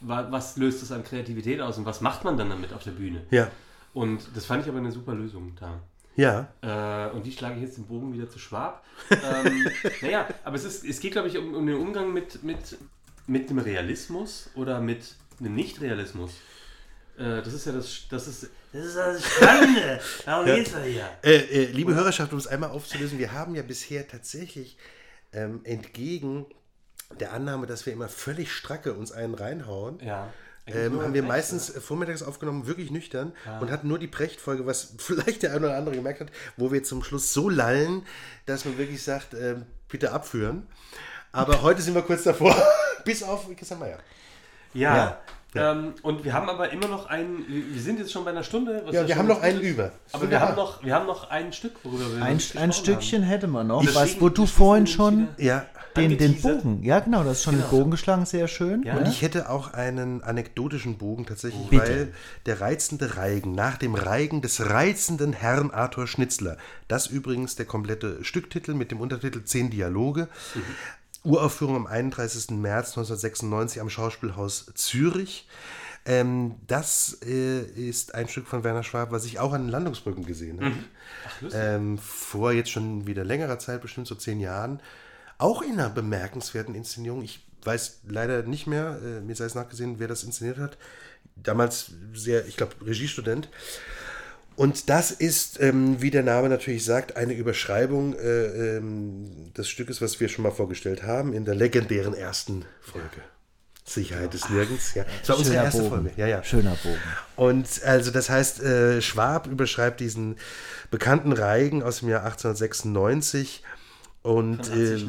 wa was löst das an Kreativität aus und was macht man dann damit auf der Bühne.
Ja.
Und das fand ich aber eine super Lösung da.
Ja.
Äh, und wie schlage ich jetzt den Bogen wieder zu Schwab? ähm, naja, aber es, ist, es geht, glaube ich, um, um den Umgang mit, mit, mit dem Realismus oder mit einem Nicht-Realismus. Äh, das ist ja das, das ist, das ist das Spannende. Darum geht's ja hier.
Äh, äh, liebe Hörerschaft, um es einmal aufzulösen, wir haben ja bisher tatsächlich ähm, entgegen der Annahme, dass wir immer völlig stracke uns einen reinhauen,
Ja.
ähm, haben wir meistens äh, vormittags aufgenommen, wirklich nüchtern und hatten nur die Prechtfolge, was vielleicht der eine oder andere gemerkt hat, wo wir zum Schluss so lallen, dass man wirklich sagt, ähm, bitte abführen. Aber heute sind wir kurz davor, bis auf Christian Meyer.
Ja. Ähm, und wir haben aber immer noch einen, wir sind jetzt schon bei einer Stunde. was
Ja, wir haben noch einen
ist.
über.
Aber wir haben, noch, wir haben noch ein Stück, worüber wir
Ein, ein Stückchen hätte man noch.
Deswegen
Was, wo du vorhin schon
Ja,
den, den. Bogen. Ja, genau, das ist schon den Bogen geschlagen, sehr schön.
Ja.
Und ich hätte auch einen anekdotischen Bogen tatsächlich,
Bitte.
weil der reizende Reigen, nach dem Reigen des reizenden Herrn Arthur Schnitzler, das übrigens der komplette Stücktitel mit dem Untertitel Zehn Dialoge, Uraufführung am 31. März 1996 am Schauspielhaus Zürich. Ähm, das äh, ist ein Stück von Werner Schwab, was ich auch an Landungsbrücken gesehen habe. ähm, vor jetzt schon wieder längerer Zeit, bestimmt so zehn Jahren. Auch in einer bemerkenswerten Inszenierung. Ich weiß leider nicht mehr, äh, mir sei es nachgesehen, wer das inszeniert hat. Damals sehr, ich glaube, Regiestudent. Und das ist, ähm, wie der Name natürlich sagt, eine Überschreibung äh, ähm, des Stückes, was wir schon mal vorgestellt haben, in der legendären ersten Folge. Sicherheit ist nirgends. Ja. Das war unsere erste
Bogen.
Folge. Ja, ja.
Schöner Bogen.
Und also das heißt, äh, Schwab überschreibt diesen bekannten Reigen aus dem Jahr 1896 und äh,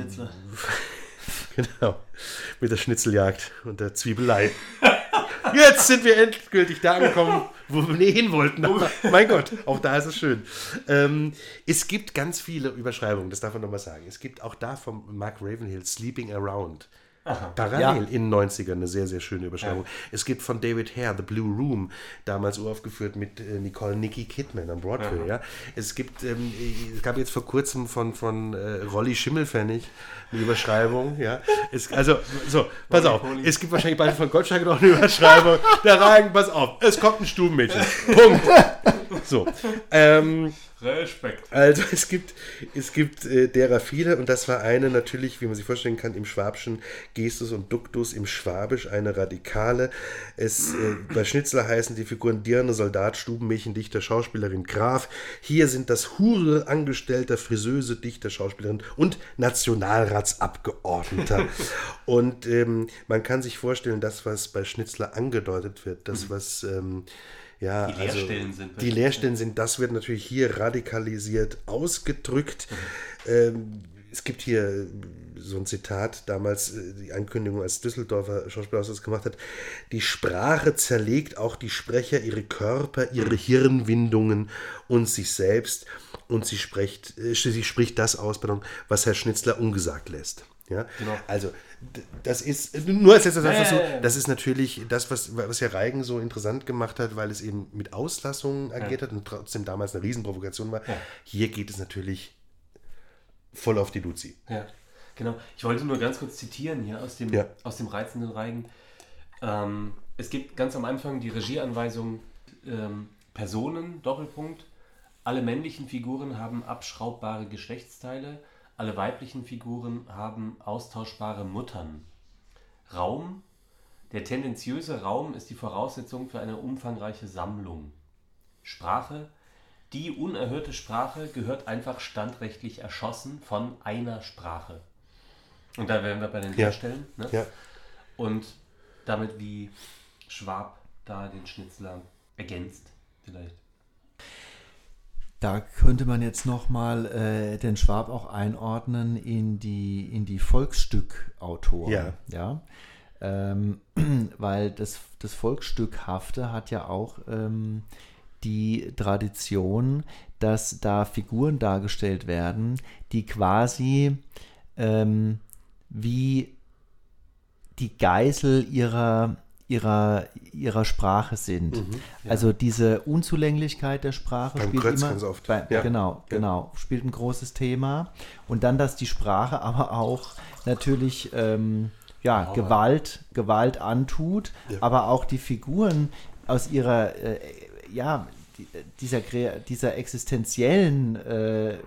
genau mit der Schnitzeljagd und der Zwiebelei. Jetzt sind wir endgültig da angekommen, wo wir nie hin wollten. Aber, mein Gott, auch da ist es schön. Ähm, es gibt ganz viele Überschreibungen, das darf man nochmal sagen. Es gibt auch da vom Mark Ravenhill Sleeping Around. Parallel
Ja.
in den 90ern eine sehr, sehr schöne Überschreibung. Es gibt von David Hare The Blue Room, damals uraufgeführt mit äh, Nicole Nicky Kidman am Broadway. Ja. Es gibt, ähm, es gab jetzt vor kurzem von, von äh, Rolli Schimmelpfennig eine Überschreibung. Ja. Es, also, so, pass auf. Es gibt wahrscheinlich bald von Gottschalk noch eine Überschreibung. Der Reigen, pass auf. Es kommt ein Stubenmädchen. Punkt. So. Ähm,
Respekt.
also es gibt, es gibt äh, derer viele und das war eine natürlich, wie man sich vorstellen kann, im Schwabschen Gestus und Duktus, im Schwabisch eine radikale. Es, äh, bei Schnitzler heißen die Figuren Dirne, Soldat, Stubenmädchen, Dichter, Schauspielerin, Graf. Hier sind das Hure, Angestellter, Friseuse, Dichter, Schauspielerin und Nationalratsabgeordneter. und ähm, man kann sich vorstellen, das, was bei Schnitzler angedeutet wird, das, was... Ähm, ja,
Die Leerstellen sind
Die Leerstellen sind, das wird natürlich hier radikalisiert ausgedrückt. Ähm, es gibt hier so ein Zitat, damals äh, die Ankündigung, als Düsseldorfer Schauspielhaus das gemacht hat. Die Sprache zerlegt auch die Sprecher ihre Körper, ihre Hirnwindungen und sich selbst und sie spricht, äh, sie spricht das aus, was Herr Schnitzler ungesagt lässt. Ja?
Genau.
Also, das ist, nur als letzter Satz
Ja,
dazu,
ja, ja.
das ist natürlich das, was, was ja Reigen so interessant gemacht hat, weil es eben mit Auslassungen agiert hat und trotzdem damals eine Riesenprovokation war.
Ja.
Hier geht es natürlich voll auf die Luzi.
Ja, genau. Ich wollte nur ganz kurz zitieren hier aus dem,
Ja.
aus dem reizenden Reigen. Ähm, es gibt ganz am Anfang die Regieanweisung ähm, Personen, Doppelpunkt. Alle männlichen Figuren haben abschraubbare Geschlechtsteile, alle weiblichen Figuren haben austauschbare Muttern. Raum. Der tendenziöse Raum ist die Voraussetzung für eine umfangreiche Sammlung. Sprache. Die unerhörte Sprache gehört einfach standrechtlich erschossen von einer Sprache. Und da wären wir bei den
Ja.
Ne?
Ja.
Und damit wie Schwab da den Schnitzler ergänzt, vielleicht.
Da könnte man jetzt nochmal äh, den Schwab auch einordnen in die, in die Volksstückautoren.
Ja.
ja? Ähm, weil das, das Volksstückhafte hat ja auch ähm, die Tradition, dass da Figuren dargestellt werden, die quasi ähm, wie die Geißel ihrer, ihrer, ihrer Sprache sind. Also diese Unzulänglichkeit der Sprache
Mhm, Beim
spielt
Krötz
immer
ganz oft.
Bei,
Ja.
Genau, genau, spielt ein großes Thema. Und dann, dass die Sprache aber auch natürlich ähm, ja, Gewalt, Gewalt antut, aber auch die Figuren aus ihrer äh, ja, die- dieser, dieser existenziellen äh,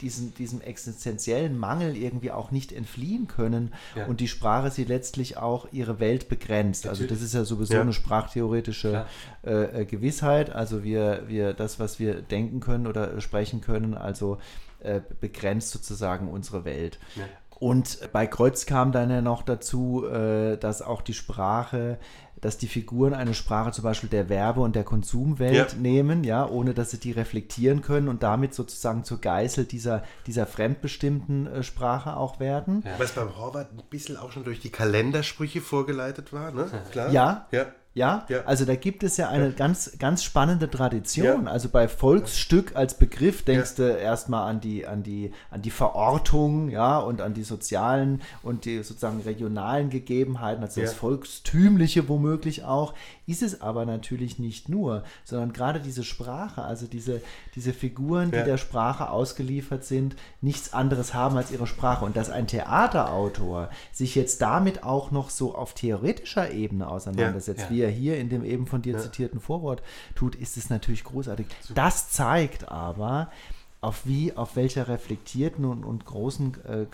diesen, diesem existenziellen Mangel irgendwie auch nicht entfliehen können
Ja.
und die Sprache sie letztlich auch ihre Welt begrenzt. Also das ist ja sowieso
Ja.
eine sprachtheoretische äh, Gewissheit. Also wir, wir das, was wir denken können oder sprechen können, also äh, begrenzt sozusagen unsere Welt.
Ja.
Und bei Kreuz kam dann ja noch dazu, äh, dass auch die Sprache, dass die Figuren eine Sprache zum Beispiel der Werbe- und der Konsumwelt
Ja.
nehmen, ja, ohne dass sie die reflektieren können und damit sozusagen zur Geißel dieser, dieser fremdbestimmten äh, Sprache auch werden.
Was beim Horvath ein bisschen auch schon durch die Kalendersprüche vorgeleitet war, ne? Klar?
Ja.
Ja.
Ja,
Ja.
also da gibt es ja eine ganz, ganz spannende Tradition.
Ja.
Also bei Volksstück als Begriff denkst du erstmal an die, an die, an die Verortung, ja, und an die sozialen und die sozusagen regionalen Gegebenheiten, also das
Ja.
Volkstümliche womöglich auch. Ist es aber natürlich nicht nur, sondern gerade diese Sprache, also diese, diese Figuren, die
Ja.
der Sprache ausgeliefert sind, nichts anderes haben als ihre Sprache. Und dass ein Theaterautor sich jetzt damit auch noch so auf theoretischer Ebene auseinandersetzt,
Ja.
wie er hier in dem eben von dir zitierten Vorwort tut, ist es natürlich großartig. Das zeigt aber, auf wie, auf welcher reflektierten und, und großen äh,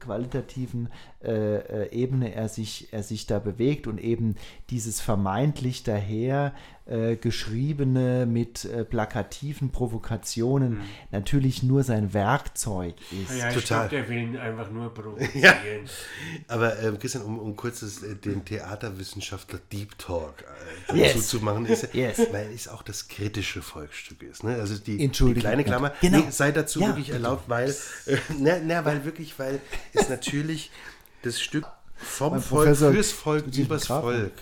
qualitativen äh, äh, Ebene er sich, er sich da bewegt und eben dieses vermeintlich daher äh, geschriebene mit äh, plakativen Provokationen natürlich nur sein Werkzeug ist.
Ja, ich
Total.
glaube, der will ihn einfach nur provozieren.
Aber ähm, Christian, um, um kurz das, äh, den Theaterwissenschaftler Deep Talk äh,
Yes.
dazu zu machen, ist,
Yes.
weil es auch das kritische Volksstück ist. Ne? Also die, die
Entschuldigung.
kleine Klammer
Genau.
nee, sei dazu
Ja,
wirklich
bitte.
erlaubt, weil, äh, na, na, weil wirklich, weil es natürlich das Stück vom
Mein
Volk,
Professor
fürs Volk, übers
Graf.
Volk.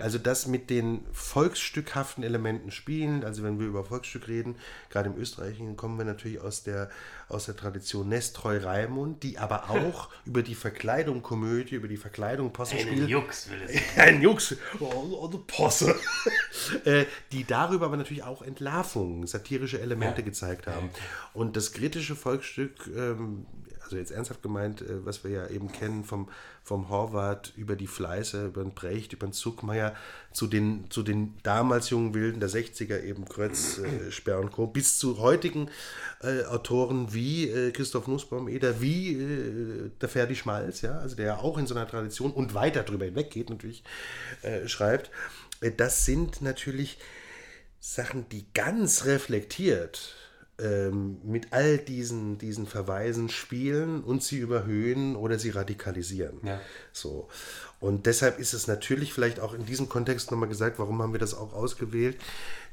Also das mit den volksstückhaften Elementen spielen, also wenn wir über Volksstück reden, gerade im Österreichischen kommen wir natürlich aus der, aus der Tradition Nestreu Raimund, die aber auch über die Verkleidung Komödie, über die Verkleidung Possenspiel,
Jux will es.
ein Jux, oh, oh, Posse, äh, die darüber aber natürlich auch Entlarvungen, satirische Elemente gezeigt haben. Und das kritische Volksstück, ähm, also jetzt ernsthaft gemeint, äh, was wir ja eben kennen vom, vom Horvath über die Fleiße, über den Brecht, über den Zuckmeier, zu den, zu den damals jungen Wilden der 60er, eben Krötz, äh, Sperr und Co., bis zu heutigen äh, Autoren wie äh, Christoph Nussbaum-Eder, wie äh, der Ferdi Schmalz, ja, also der ja auch in so einer Tradition und weiter darüber hinweggeht natürlich, äh, schreibt. Äh, das sind natürlich Sachen, die ganz reflektiert ähm, mit all diesen, diesen Verweisen spielen und sie überhöhen oder sie radikalisieren.
Ja.
So. Und deshalb ist es natürlich vielleicht auch in diesem Kontext nochmal gesagt, warum haben wir das auch ausgewählt?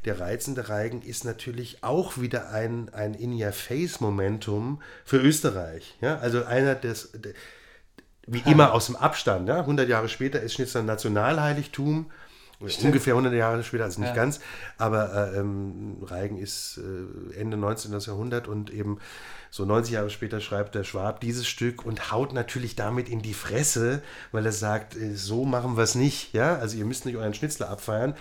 Der reizende Reigen ist natürlich auch wieder ein, ein In-Your-Face-Momentum für Österreich. Ja? Also einer des, de- wie immer aus dem Abstand. Ja? 100 Jahre später ist Schnitzer Nationalheiligtum Ungefähr 100 Jahre später, also nicht
Ja.
ganz, aber äh, ähm, Reigen ist äh, Ende 19. Jahrhundert und eben so 90 Jahre später schreibt der Schwab dieses Stück und haut natürlich damit in die Fresse, weil er sagt, äh, so machen wir es nicht, ja, also ihr müsst nicht euren Schnitzler abfeiern,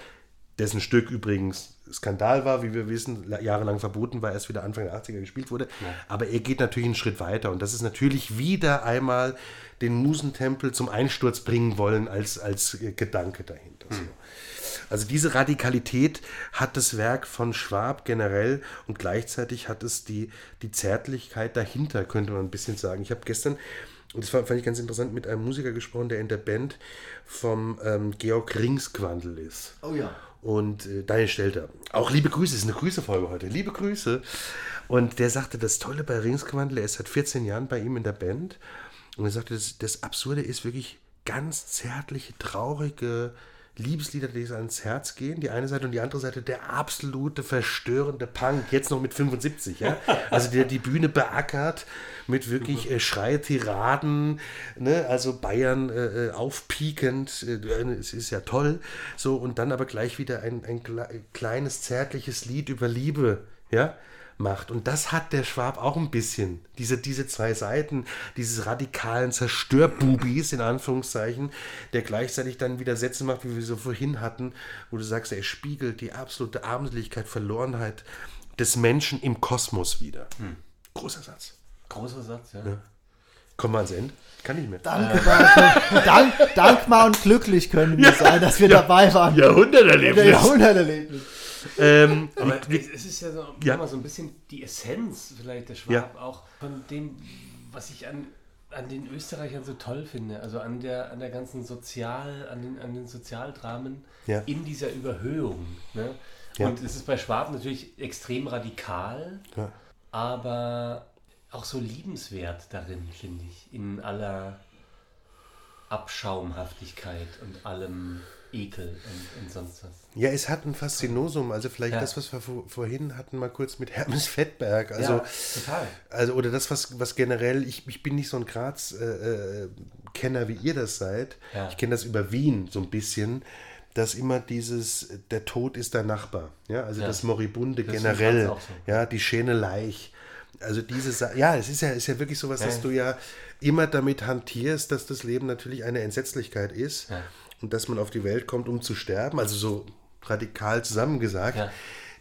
dessen Stück übrigens Skandal war, wie wir wissen, la- jahrelang verboten war, erst wieder Anfang der 80er gespielt wurde. Aber er geht natürlich einen Schritt weiter und das ist natürlich wieder einmal den Musentempel zum Einsturz bringen wollen als, als äh, Gedanke dahinter. So. Also diese Radikalität hat das Werk von Schwab generell und gleichzeitig hat es die, die Zärtlichkeit dahinter, könnte man ein bisschen sagen. Ich habe gestern, und das fand ich ganz interessant, mit einem Musiker gesprochen, der in der Band vom ähm, Georg Ringsquandel ist.
Oh ja.
Und äh, Daniel Stelter. Auch liebe Grüße, es ist eine Grüßefolge heute. Liebe Grüße. Und der sagte, das Tolle bei Ringsquandel, er ist seit 14 Jahren bei ihm in der Band. Und er sagte, das, das Absurde ist wirklich ganz zärtliche, traurige Liebeslieder, die so ans Herz gehen. Die eine Seite und die andere Seite der absolute verstörende Punk, jetzt noch mit 75, ja. Also der die Bühne beackert mit wirklich äh, Schreitiraden, ne? also Bayern äh, äh, aufpiekend, äh, es ist ja toll, so und dann aber gleich wieder ein, ein kle- kleines zärtliches Lied über Liebe, ja, macht. Und das hat der Schwab auch ein bisschen. Diese, diese zwei Seiten, dieses radikalen Zerstörbubis, in Anführungszeichen, der gleichzeitig dann wieder Sätze macht, wie wir so vorhin hatten, wo du sagst, er spiegelt die absolute Armseligkeit, Verlorenheit des Menschen im Kosmos wieder. Großer Satz.
Großer Satz, ja.
Kommen wir ans Ende? Kann nicht mehr.
Danke, danke. Dank, dankbar und glücklich können wir sein, dass wir dabei waren. Der
Jahrhunderterlebnis.
Jahrhunderterlebnis.
Ähm,
Aber es ist ja so,
Ja.
mal so ein bisschen die Essenz vielleicht der Schwab
Ja.
auch von dem, was ich an, an den Österreichern so toll finde. Also an der, an der ganzen Sozial, an den, an den Sozialdramen
Ja.
in dieser Überhöhung. Ne? Und es ist bei Schwab natürlich extrem radikal, aber auch so liebenswert darin, finde ich. In aller Abschaumhaftigkeit und allem Ekel und, und sonst was.
Ja, es hat ein Faszinosum. Also vielleicht
Ja.
das, was wir vor, vorhin hatten, mal kurz mit Hermes Fettberg. Also,
total.
also oder das, was, was generell, ich, ich bin nicht so ein Graz-Kenner, wie ihr das seid.
Ja.
Ich kenne das über Wien so ein bisschen, dass immer dieses, der Tod ist der Nachbar. Ja, also
Ja.
das Moribunde
Das
generell.
So.
Ja, die Schäne Leich. Also diese, Sa ja, es ist ja, ist ja wirklich sowas, dass
Ja.
du ja immer damit hantierst, dass das Leben natürlich eine Entsetzlichkeit ist
Ja.
Und dass man auf die Welt kommt, um zu sterben, also so radikal zusammengesagt,
Ja.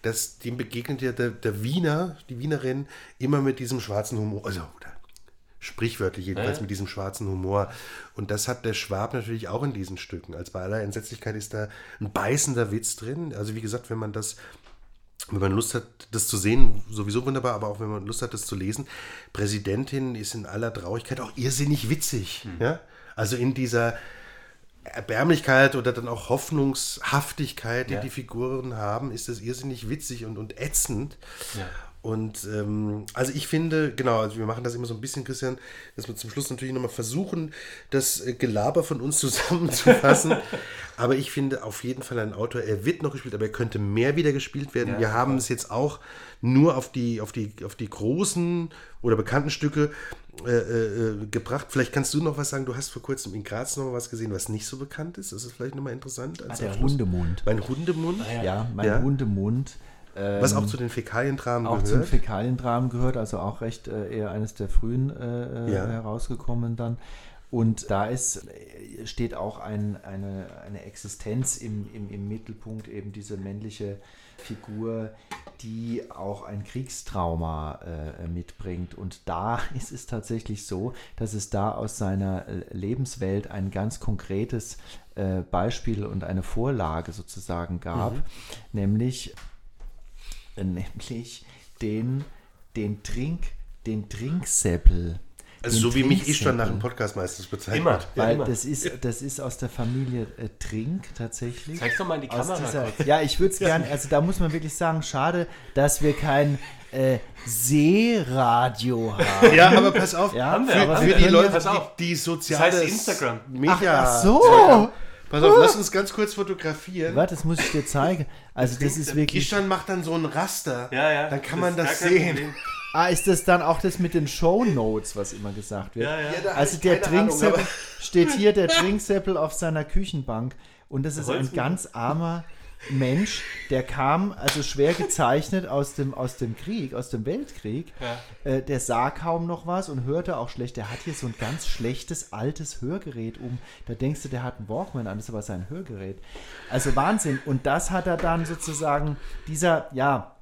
dass dem begegnet ja der, der Wiener, die Wienerin, immer mit diesem schwarzen Humor, also sprichwörtlich jedenfalls
Ja.
mit diesem schwarzen Humor. Und das hat der Schwab natürlich auch in diesen Stücken. Als bei aller Entsetzlichkeit ist da ein beißender Witz drin. Also wie gesagt, wenn man das wenn man Lust hat, das zu sehen, sowieso wunderbar, aber auch wenn man Lust hat, das zu lesen. Präsidentin ist in aller Traurigkeit auch irrsinnig witzig. Ja? Also in dieser Erbärmlichkeit oder dann auch Hoffnungshaftigkeit, die
Ja.
die Figuren haben, ist das irrsinnig witzig und, und ätzend.
Ja.
Und ähm, also ich finde, genau, also wir machen das immer so ein bisschen, Christian, dass wir zum Schluss natürlich nochmal versuchen, das äh, Gelaber von uns zusammenzufassen. aber ich finde auf jeden Fall ein Autor, er wird noch gespielt, aber er könnte mehr wieder gespielt werden.
Ja,
wir haben es jetzt auch nur auf die, auf die, auf die großen oder bekannten Stücke äh, äh, gebracht. Vielleicht kannst du noch was sagen. Du hast vor kurzem in Graz noch mal was gesehen, was nicht so bekannt ist. Das ist vielleicht nochmal interessant. als
Der
Abschluss.
Hundemund.
Mein Hundemund,
Ja, mein
Ja.
Hundemund. Ähm,
was auch zu den Fäkaliendramen
auch zum
gehört.
Fäkaliendramen gehört, also auch recht äh, eher eines der frühen äh, äh,
Ja.
herausgekommen dann. Und da ist, steht auch ein, eine, eine Existenz im, im, im Mittelpunkt, eben diese männliche Figur, die auch ein Kriegstrauma äh, mitbringt. Und da ist es tatsächlich so, dass es da aus seiner äh, Lebenswelt ein ganz konkretes äh, Beispiel und eine Vorlage sozusagen gab, nämlich nämlich den, den Trink, den Trinksäppel.
Also so wie mich ich schon nach dem. Podcast meistens bezeichnet.
Immer. Ja,
Weil
immer.
das ist, das ist aus der Familie äh, Trink tatsächlich.
Zeig's doch mal in die Kamera.
dieser, ja, ich würde es gerne, also da muss man wirklich sagen, schade, dass wir kein äh, Seeradio haben.
Ja, aber pass auf,
Ja,
Haben wir,
für, für die
Ja,
Leute, die, die soziales
Das heißt Instagram.
Media.
Ach, ach so.
Pass auf, lass uns ganz kurz fotografieren.
Warte, das muss ich dir zeigen. Also das ist wirklich.
Ishan macht dann so ein Raster.
Ja, ja.
Dann kann man das sehen.
Problem.
Ah, ist das dann auch das mit den Show Notes, was immer gesagt wird?
Ja, ja.
hab
Also der
Ahnung, aber-
steht hier, der Trinksäppel auf seiner Küchenbank. Und das ist ein ganz armer Mensch, der kam also schwer gezeichnet aus dem, aus dem Krieg, aus dem Weltkrieg. Äh, der sah kaum noch was und hörte auch schlecht. Der hat hier so ein ganz schlechtes altes Hörgerät um. Da denkst du, der hat einen Walkman an, das ist aber sein Hörgerät. Also Wahnsinn. Und das hat er dann sozusagen, dieser, ja,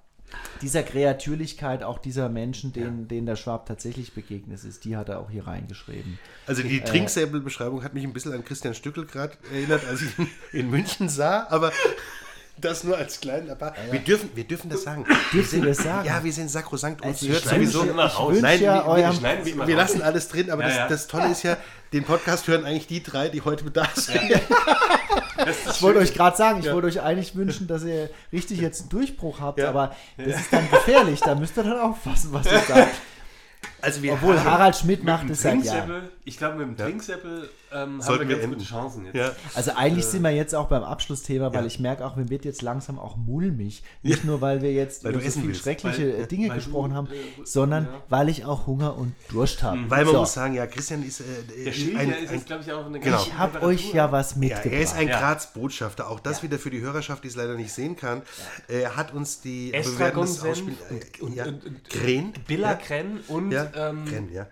dieser Kreatürlichkeit auch dieser Menschen, denen, denen der Schwab tatsächlich begegnet ist, die hat er auch hier reingeschrieben.
Also die Trinksäbelbeschreibung hat mich ein bisschen an Christian Stückel gerade erinnert, als ich ihn in München sah, aber das nur als kleinen Apparat. Wir dürfen, wir dürfen das sagen. Wir
ihr
sind,
das sagen?
Ja, wir sind sakrosankt. Uns
Also
hört sowieso.
immer raus.
Nein,
ja
wir- wir
schneiden wir immer
Wir
raus.
lassen alles drin, aber
Ja,
das,
ja.
das Tolle ist ja, den Podcast hören eigentlich die drei, die heute da sind.
Ich wollte euch gerade sagen, ich wollte euch eigentlich wünschen, dass ihr richtig jetzt einen Durchbruch habt,
Ja.
aber das ist dann gefährlich. Da müsst ihr dann aufpassen, was ihr sagt.
Also wir
Obwohl Harald Schmidt macht es seit Jahren.
Ich glaube, mit dem Trinksäppel ähm, haben wir
wir
ganz
enden.
gute Chancen jetzt.
ja,
Also eigentlich sind wir jetzt auch beim Abschlussthema, weil
Ja.
ich merke auch, mir wird jetzt langsam auch mulmig. Nicht nur, weil wir jetzt
Weil
über
du
so viele schreckliche
Weil-
äh, Dinge
weil du,
gesprochen haben,
äh,
sondern
ja.
weil ich auch Hunger und Durst habe.
weil man
So.
muss sagen, ja, Christian ist äh, ein,
ist
ein,
jetzt, glaube ich, auch eine
Genau.
Ich habe euch ja was
Ja,
mitgebracht.
er ist ein
Ja.
Graz-Botschafter. Auch das wieder für die Hörerschaft, die es leider nicht sehen kann. Er hat uns die.
Estragon-Senf
ausspielen.
und,
Äh, ja. Kren.
Billa Kren und
Ja,
ähm,
ja.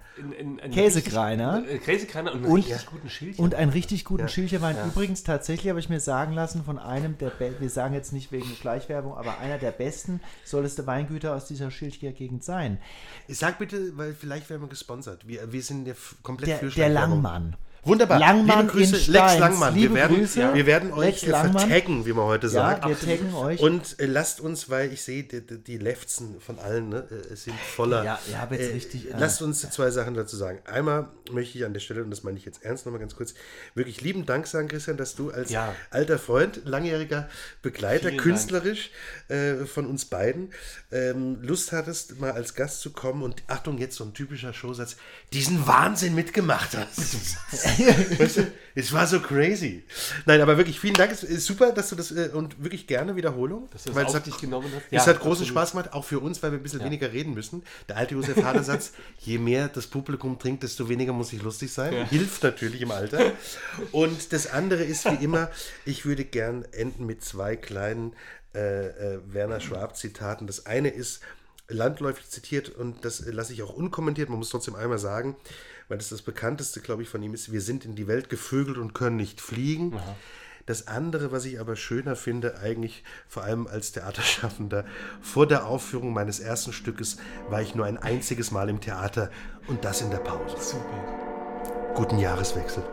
Käsekreiner.
Äh, Käsekreiner und einen
Und-
richtig guten Schildchen.
Und einen richtig guten
Ja.
Schildchenwein. Übrigens, tatsächlich habe ich mir sagen lassen von einem der, Be wir sagen jetzt nicht wegen Schleichwerbung, aber einer der besten soll es der Weingüter aus dieser Schildcher Gegend sein.
Sag bitte, weil vielleicht werden wir gesponsert. Wir, wir sind ja komplett
Der,
für
der. Langmann.
Wunderbar.
Langmann
Liebe Grüße,
in
Lex
Steins.
Langmann. Wir werden,
Grüße,
wir werden euch äh, vertaggen, wie man heute
Ja,
sagt.
wir taggen euch.
Und äh, lasst uns, weil ich sehe, die, die, Lefzen von allen ne, äh, sind voller.
Ja, ihr habt jetzt richtig, äh,
lasst uns zwei Sachen dazu sagen. Einmal möchte ich an der Stelle, und das meine ich jetzt ernst nochmal ganz kurz, wirklich lieben Dank sagen, Christian, dass du als
Ja.
alter Freund, langjähriger Begleiter,
Vielen
künstlerisch äh, von uns beiden, ähm, Lust hattest, mal als Gast zu kommen und Achtung, jetzt so ein typischer Showsatz, diesen Wahnsinn mitgemacht hast. weißt du, es war so crazy. Nein, aber wirklich vielen Dank. Es ist super, dass du das äh, und wirklich gerne Wiederholung.
Dass du das
weil es hat,
dich genommen hast.
es
Ja,
hat großen
absolut.
Spaß gemacht, auch für uns, weil wir ein bisschen weniger reden müssen. Der alte Josef Hadersatz, je mehr das Publikum trinkt, desto weniger muss ich lustig sein. Hilft natürlich im Alter. Und das andere ist wie immer, ich würde gern enden mit zwei kleinen äh, äh, Werner Schwab-Zitaten. Das eine ist landläufig zitiert und das lasse ich auch unkommentiert. Man muss trotzdem einmal sagen, weil das das bekannteste, glaube ich, von ihm ist, wir sind in die Welt gevögelt und können nicht fliegen. Das andere, was ich aber schöner finde, eigentlich vor allem als Theaterschaffender, vor der Aufführung meines ersten Stückes war ich nur ein einziges Mal im Theater und das in der Pause.
Super.
Guten Jahreswechsel.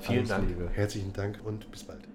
Vielen
Alles
Dank.
Liebe.
Herzlichen Dank und bis bald.